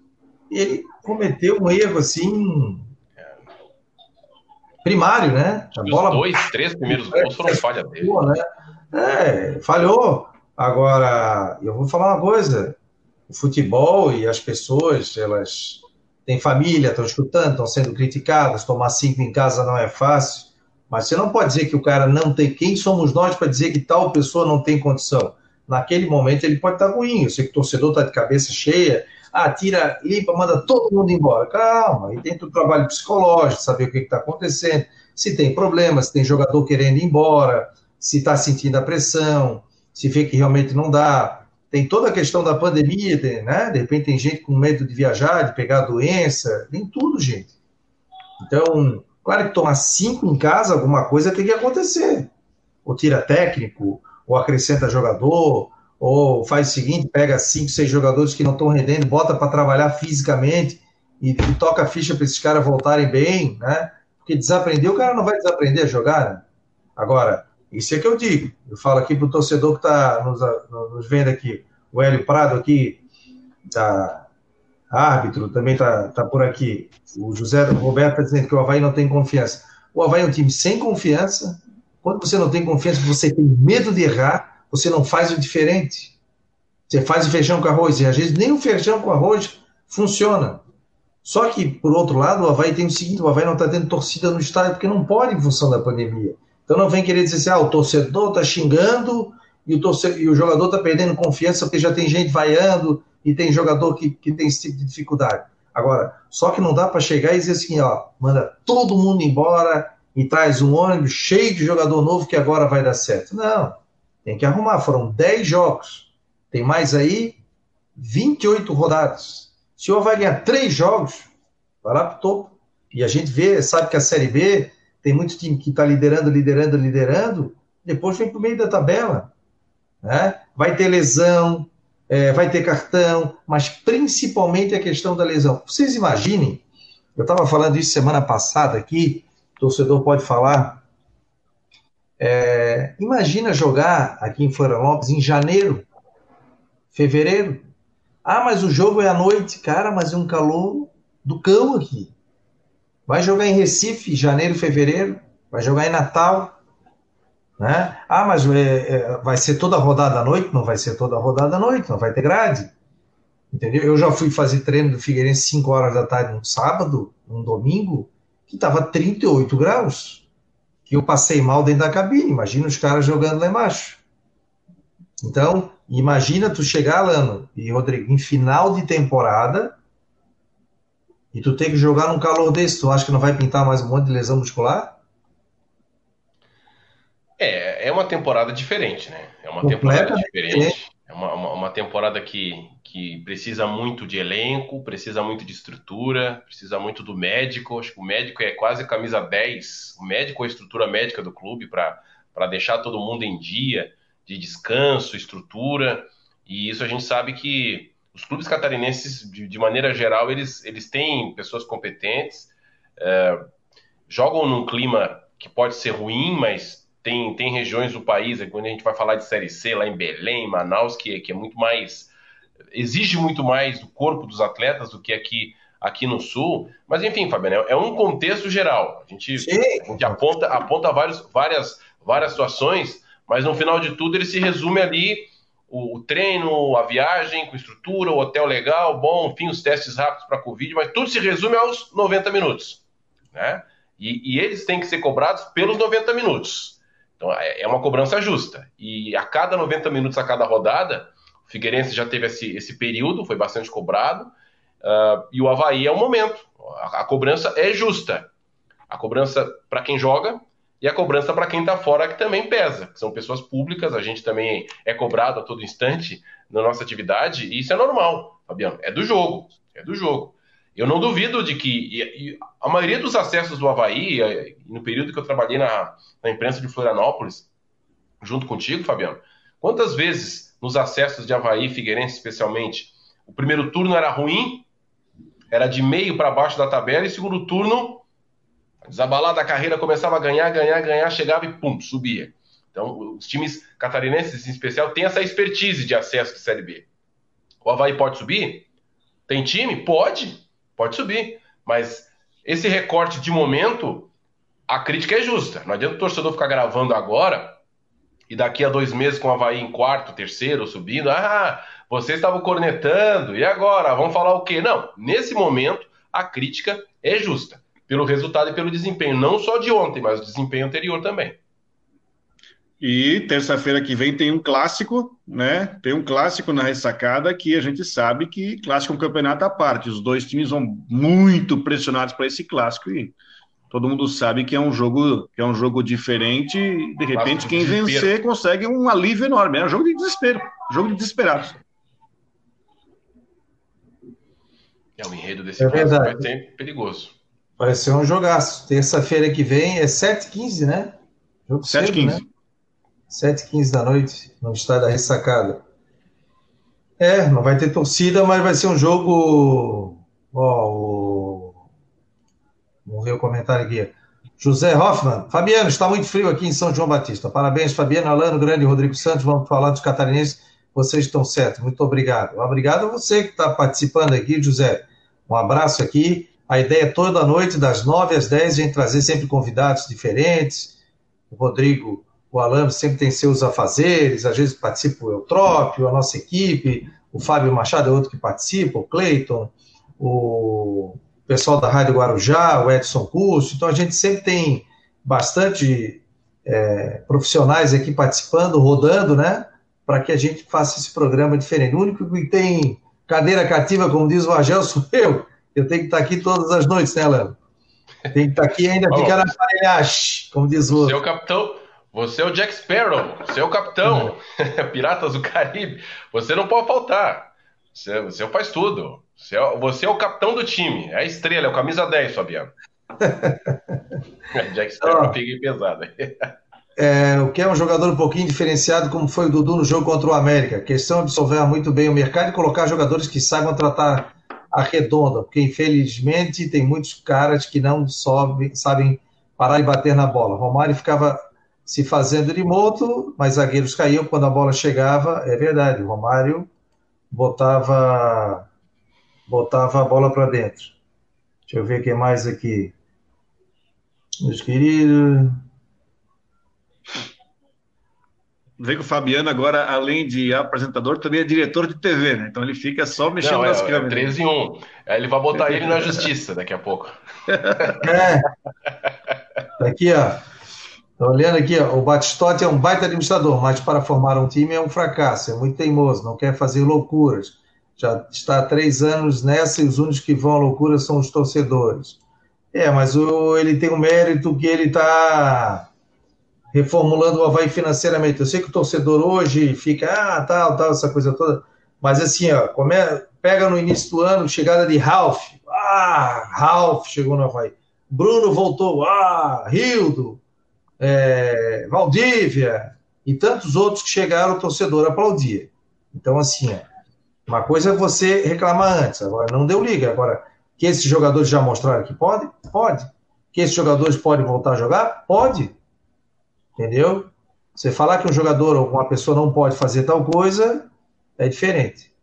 e ele cometeu um erro assim primário, né? A Os bola... dois, três primeiros gols foram falha dele. Né? É, falhou. Agora, eu vou falar uma coisa: o futebol e as pessoas, elas têm família, estão escutando, estão sendo criticadas, tomar cinco em casa não é fácil, mas você não pode dizer que o cara não tem. Quem somos nós para dizer que tal pessoa não tem condição? Naquele momento ele pode estar ruim, eu sei que o torcedor está de cabeça cheia, ah, tira, limpa, manda todo mundo embora. Calma, e dentro do trabalho psicológico, saber o que está acontecendo, se tem problema, se tem jogador querendo ir embora, se está sentindo a pressão, se vê que realmente não dá. Tem toda a questão da pandemia, né? De repente tem gente com medo de viajar, de pegar doença, tem tudo, gente. Então, claro que tomar cinco em casa, alguma coisa tem que acontecer. Ou tira técnico, ou acrescenta jogador, ou faz o seguinte, pega cinco, seis jogadores que não estão rendendo, bota para trabalhar fisicamente e, e toca a ficha para esses caras voltarem bem, né? Porque desaprender, o cara não vai desaprender a jogar. Né? Agora, isso é que eu digo. Eu falo aqui para o torcedor que está nos, nos, vendo aqui, o Hélio Prado aqui, da árbitro, também está tá por aqui. O José Roberto está dizendo que o Havaí não tem confiança. O Havaí é um time sem confiança. Quando você não tem confiança, você tem medo de errar, você não faz o diferente. Você faz o feijão com arroz, e às vezes nem o feijão com arroz funciona. Só que, por outro lado, o Havaí tem o seguinte: o Havaí não está tendo torcida no estádio porque não pode em função da pandemia. Então não vem querer dizer assim, ah, o torcedor está xingando e o, torcedor, e o jogador está perdendo confiança porque já tem gente vaiando e tem jogador que, que tem esse tipo de dificuldade. Agora, só que não dá para chegar e dizer assim, ó, manda todo mundo embora e traz um ônibus cheio de jogador novo que agora vai dar certo. Não. Tem que arrumar. Foram 10 jogos. Tem mais aí 28 rodadas. O Havaí ganhar 3 jogos, vai lá para o topo. E a gente vê, sabe que a Série B tem muito time que está liderando, liderando, liderando, depois vem para o meio da tabela. Né? Vai ter lesão, é, vai ter cartão, mas principalmente a questão da lesão. Vocês imaginem, eu estava falando isso semana passada aqui, o torcedor pode falar, é, imagina jogar aqui em Florianópolis em janeiro, fevereiro. Ah, mas o jogo é à noite. Cara, mas é um calor do cão aqui. Vai jogar em Recife, janeiro, fevereiro. Vai jogar em Natal. Né? Ah, mas é, é, vai ser toda rodada à noite? Não vai ser toda rodada à noite, não vai ter grade. Entendeu? Eu já fui fazer treino do Figueirense 5 horas da tarde um sábado, um domingo, que estava 38 graus que eu passei mal dentro da cabine. Imagina os caras jogando lá embaixo. Então, imagina tu chegar, Lano e Rodrigo, em final de temporada e tu ter que jogar num calor desse. Tu acha que não vai pintar mais um monte de lesão muscular? É, é uma temporada diferente, né? É uma temporada diferente. É uma, uma, uma, temporada que, que precisa muito de elenco, precisa muito de estrutura, precisa muito do médico. Acho que o médico é quase camisa 10. O médico é a estrutura médica do clube para deixar todo mundo em dia, de descanso, estrutura. E isso a gente sabe que os clubes catarinenses, de, de maneira geral, eles, eles têm pessoas competentes, é, jogam num clima que pode ser ruim, mas tem, tem regiões do país, quando a gente vai falar de Série C, lá em Belém, Manaus, que, que é muito mais. exige muito mais do corpo dos atletas do que aqui, aqui no Sul. Mas, enfim, Fabiano, é um contexto geral. A gente, a gente aponta, aponta vários, várias, várias situações, mas no final de tudo ele se resume ali o, o treino, a viagem com estrutura, o hotel legal, bom, enfim, os testes rápidos para Covid, mas tudo se resume aos 90 minutos, né? E, e, eles têm que ser cobrados pelos 90 minutos. Então é, é uma cobrança justa. E a cada 90 minutos, a cada rodada, o Figueirense já teve esse, esse período, foi bastante cobrado, uh, e o Havaí é o momento. A, a cobrança é justa. A cobrança para quem joga e a cobrança para quem está fora que também pesa, são pessoas públicas, a gente também é cobrado a todo instante na nossa atividade, e isso é normal, Fabiano, é do jogo, é do jogo. Eu não duvido de que e, e a maioria dos acessos do Havaí, no período que eu trabalhei na, na imprensa de Florianópolis, junto contigo, Fabiano, quantas vezes nos acessos de Havaí, Figueirense especialmente, o primeiro turno era ruim, era de meio para baixo da tabela, e segundo turno Desabalada a carreira, começava a ganhar, ganhar, ganhar, chegava e pum, subia. Então, os times catarinenses, em especial, têm essa expertise de acesso de Série B. O Havaí pode subir? Tem time? Pode, pode subir. Mas esse recorte de momento, a crítica é justa. Não adianta o torcedor ficar gravando agora e daqui a dois meses com o Havaí em quarto, terceiro, subindo. Ah, vocês estavam cornetando, e agora? Vamos falar o quê? Não, nesse momento, a crítica é justa pelo resultado e pelo desempenho, não só de ontem, mas o desempenho anterior também. E terça-feira que vem tem um clássico, né? Tem um clássico na ressacada que a gente sabe que clássico é um campeonato à parte. Os dois times vão muito pressionados para esse clássico e todo mundo sabe que é um jogo que é um jogo diferente. E, de repente, quem vencer consegue um alívio enorme. É um jogo de desespero, jogo de desesperados. É o enredo desse é clássico vai ser perigoso. Vai ser um jogaço. Terça-feira que vem é 7h15, né? 7h15. Né? 7h15 da noite, no estádio da ressacada. É, não vai ter torcida, mas vai ser um jogo. Ó, o... Vamos ver o comentário aqui. José Hoffman. Fabiano, está muito frio aqui em São João Batista. Parabéns, Fabiano, Alano, Grande Rodrigo Santos. Vamos falar dos catarinenses. Vocês estão certos. Muito obrigado. Obrigado a você que está participando aqui, José. Um abraço aqui. A ideia é toda noite, das 9 às 10, a gente trazer sempre convidados diferentes. O Rodrigo, o Alano sempre tem seus afazeres, às vezes participa o Eutrópio, a nossa equipe, o Fábio Machado é outro que participa, o Cleiton, o pessoal da Rádio Guarujá, o Edson Curso. Então a gente sempre tem bastante é, profissionais aqui participando, rodando, né? Para que a gente faça esse programa diferente. O único que tem cadeira cativa, como diz o Agel, sou eu. Eu tenho que estar aqui todas as noites, né, Léo? Tem que estar aqui e ainda ficar na aparelhagem, como diz o outro. Seu capitão, você é o Jack Sparrow, você é o capitão. Piratas do Caribe. Você não pode faltar. Você, você faz tudo. Você é, você é, o capitão do time. É a estrela, é o camisa 10, Fabiano. Jack Sparrow, oh. peguei pesado. é, o que é um jogador um pouquinho diferenciado, como foi o Dudu no jogo contra o América. A questão é absorver muito bem o mercado e colocar jogadores que saibam tratar arredonda, porque infelizmente tem muitos caras que não sobe, sabem parar e bater na bola. Romário ficava se fazendo de moto, mas zagueiros caíam quando a bola chegava, é verdade, Romário botava botava a bola para dentro. Deixa eu ver o que mais aqui. Meus queridos. Vê que o Fabiano agora, além de apresentador, também é diretor de TV, né? Então ele fica só mexendo Não, nas é, câmeras. É 13 em 1. Aí ele vai botar ele na justiça daqui a pouco. É. Aqui, ó. Tô olhando aqui, ó. O Batistotti é um baita administrador, mas para formar um time é um fracasso, é muito teimoso, não quer fazer loucuras. Já está há três anos nessa e os únicos que vão à loucura são os torcedores. É, mas o, ele tem um mérito que ele está reformulando o Havaí financeiramente. Eu sei que o torcedor hoje fica, ah, tal, tal, essa coisa toda, mas assim, ó, come, pega no início do ano, chegada de Ralph, ah, Ralph chegou no Havaí, Bruno voltou, ah, Rildo, é, Valdívia, e tantos outros que chegaram, o torcedor aplaudia. Então, assim, ó, uma coisa é você reclamar antes, agora não deu liga, agora, que esses jogadores já mostraram que pode? Pode. Que esses jogadores podem voltar a jogar? Pode. Entendeu? Você falar que um jogador ou uma pessoa não pode fazer tal coisa é diferente.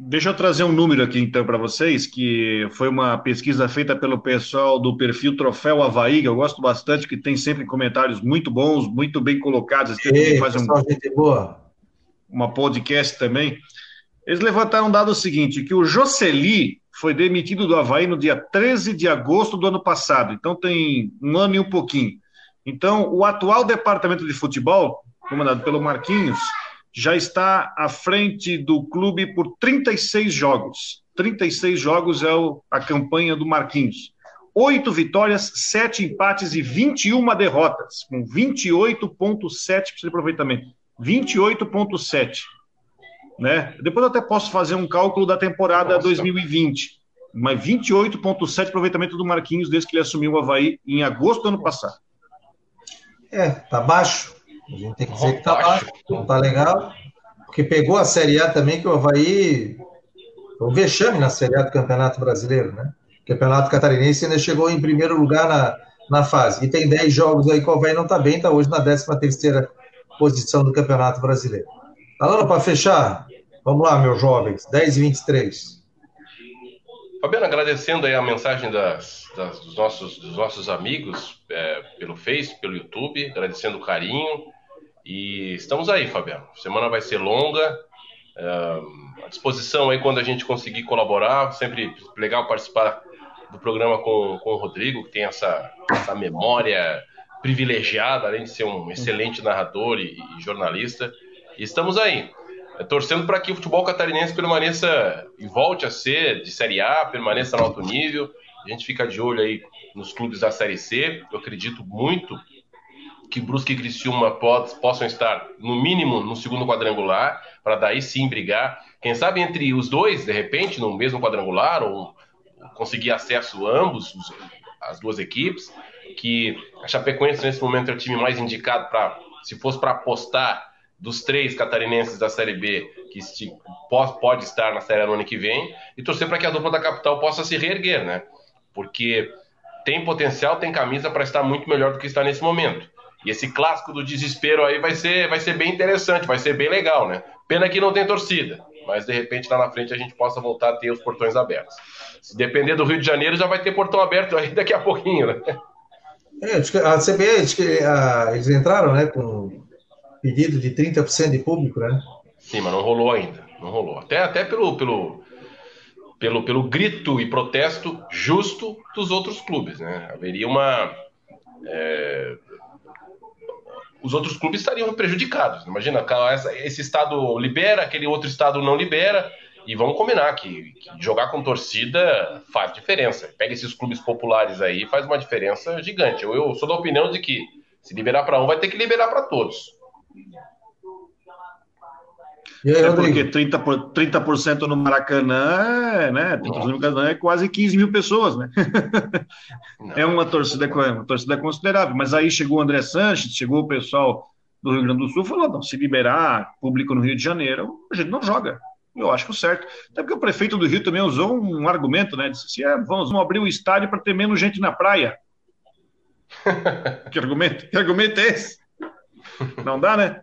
Deixa eu trazer um número aqui então para vocês, que foi uma pesquisa feita pelo pessoal do perfil Troféu Havaí, que eu gosto bastante, que tem sempre comentários muito bons, muito bem colocados. Ei, faz um, gente boa. uma podcast também. Eles levantaram um dado seguinte, que o Jocely foi demitido do Havaí no dia 13 de agosto do ano passado, então tem um ano e um pouquinho. Então, o atual departamento de futebol, comandado pelo Marquinhos, já está à frente do clube por 36 jogos. 36 jogos é a campanha do Marquinhos. Oito vitórias, sete empates e 21 derrotas, com 28,7% de aproveitamento. 28,7%. Né? Depois eu até posso fazer um cálculo da temporada Nossa. 2020. Mas 28,7% de aproveitamento do Marquinhos desde que ele assumiu o Havaí em agosto do ano passado. É, tá baixo. A gente tem que dizer que tá baixo, não tá legal. Porque pegou a Série A também, que o Havaí. O vexame na Série A do Campeonato Brasileiro, né? O Campeonato Catarinense ainda chegou em primeiro lugar na, na fase. E tem 10 jogos aí que o Havaí não tá bem, está hoje na 13 terceira posição do Campeonato Brasileiro. Alana, para fechar, vamos lá, meus jovens, 10 e 23. Fabiano, agradecendo aí a mensagem das, das dos, nossos, dos nossos amigos é, pelo Face, pelo YouTube, agradecendo o carinho, e estamos aí, Fabiano. Semana vai ser longa. Uh, à disposição aí quando a gente conseguir colaborar. Sempre legal participar do programa com, com o Rodrigo, que tem essa, essa memória privilegiada, além de ser um excelente narrador e, e jornalista. E estamos aí, é, torcendo para que o futebol catarinense permaneça e volte a ser de Série A, permaneça no alto nível. A gente fica de olho aí nos clubes da Série C. Eu acredito muito que Brusque e Criciúma possam estar, no mínimo, no segundo quadrangular, para daí sim brigar. Quem sabe entre os dois, de repente, no mesmo quadrangular, ou conseguir acesso ambos, as duas equipes, que a Chapecoense nesse momento é o time mais indicado para, se fosse para apostar dos três catarinenses da Série B, que pode estar na Série A no ano que vem, e torcer para que a dupla da capital possa se reerguer, né? Porque tem potencial, tem camisa para estar muito melhor do que está nesse momento. E esse clássico do desespero aí vai ser, vai ser bem interessante, vai ser bem legal, né? Pena que não tem torcida, mas de repente lá na frente a gente possa voltar a ter os portões abertos. Se depender do Rio de Janeiro, já vai ter portão aberto aí daqui a pouquinho, né? É, a CBE, que, a, eles entraram, né, com pedido de 30% de público, né? Sim, mas não rolou ainda, não rolou. Até, até pelo, pelo, pelo, pelo grito e protesto justo dos outros clubes, né? Haveria uma... É, os outros clubes estariam prejudicados. Imagina, esse estado libera, aquele outro estado não libera, e vamos combinar que, que, jogar com torcida faz diferença. Pega esses clubes populares aí, faz uma diferença gigante. Eu, eu sou da opinião de que se liberar para um, vai ter que liberar para todos. E aí, é porque 30%, por, 30 no Maracanã, né? 30% no Maracanã é quase 15 mil pessoas, né? é uma torcida, uma torcida considerável. Mas aí chegou o André Sanches, chegou o pessoal do Rio Grande do Sul falou: não, se liberar público no Rio de Janeiro, a gente não joga. Eu acho que o certo. Até porque o prefeito do Rio também usou um argumento, né? Disse assim: é, vamos, vamos abrir o estádio para ter menos gente na praia. que argumento? Que argumento é esse? Não dá, né?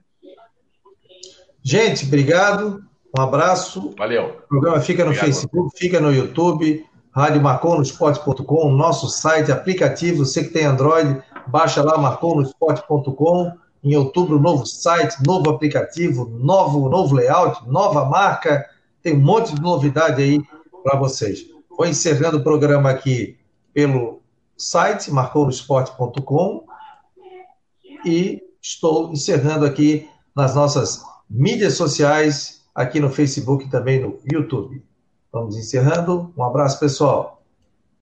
Gente, obrigado. Um abraço. Valeu. O programa fica no obrigado. Facebook, fica no YouTube, radiomarconosport.com, nosso site, aplicativo. Você que tem Android, baixa lá marconosport.com. Em outubro, novo site, novo aplicativo, novo, novo layout, nova marca. Tem um monte de novidade aí para vocês. Vou encerrando o programa aqui pelo site marconosport.com e estou encerrando aqui nas nossas mídias sociais, aqui no Facebook e também no YouTube. Vamos encerrando. Um abraço, pessoal.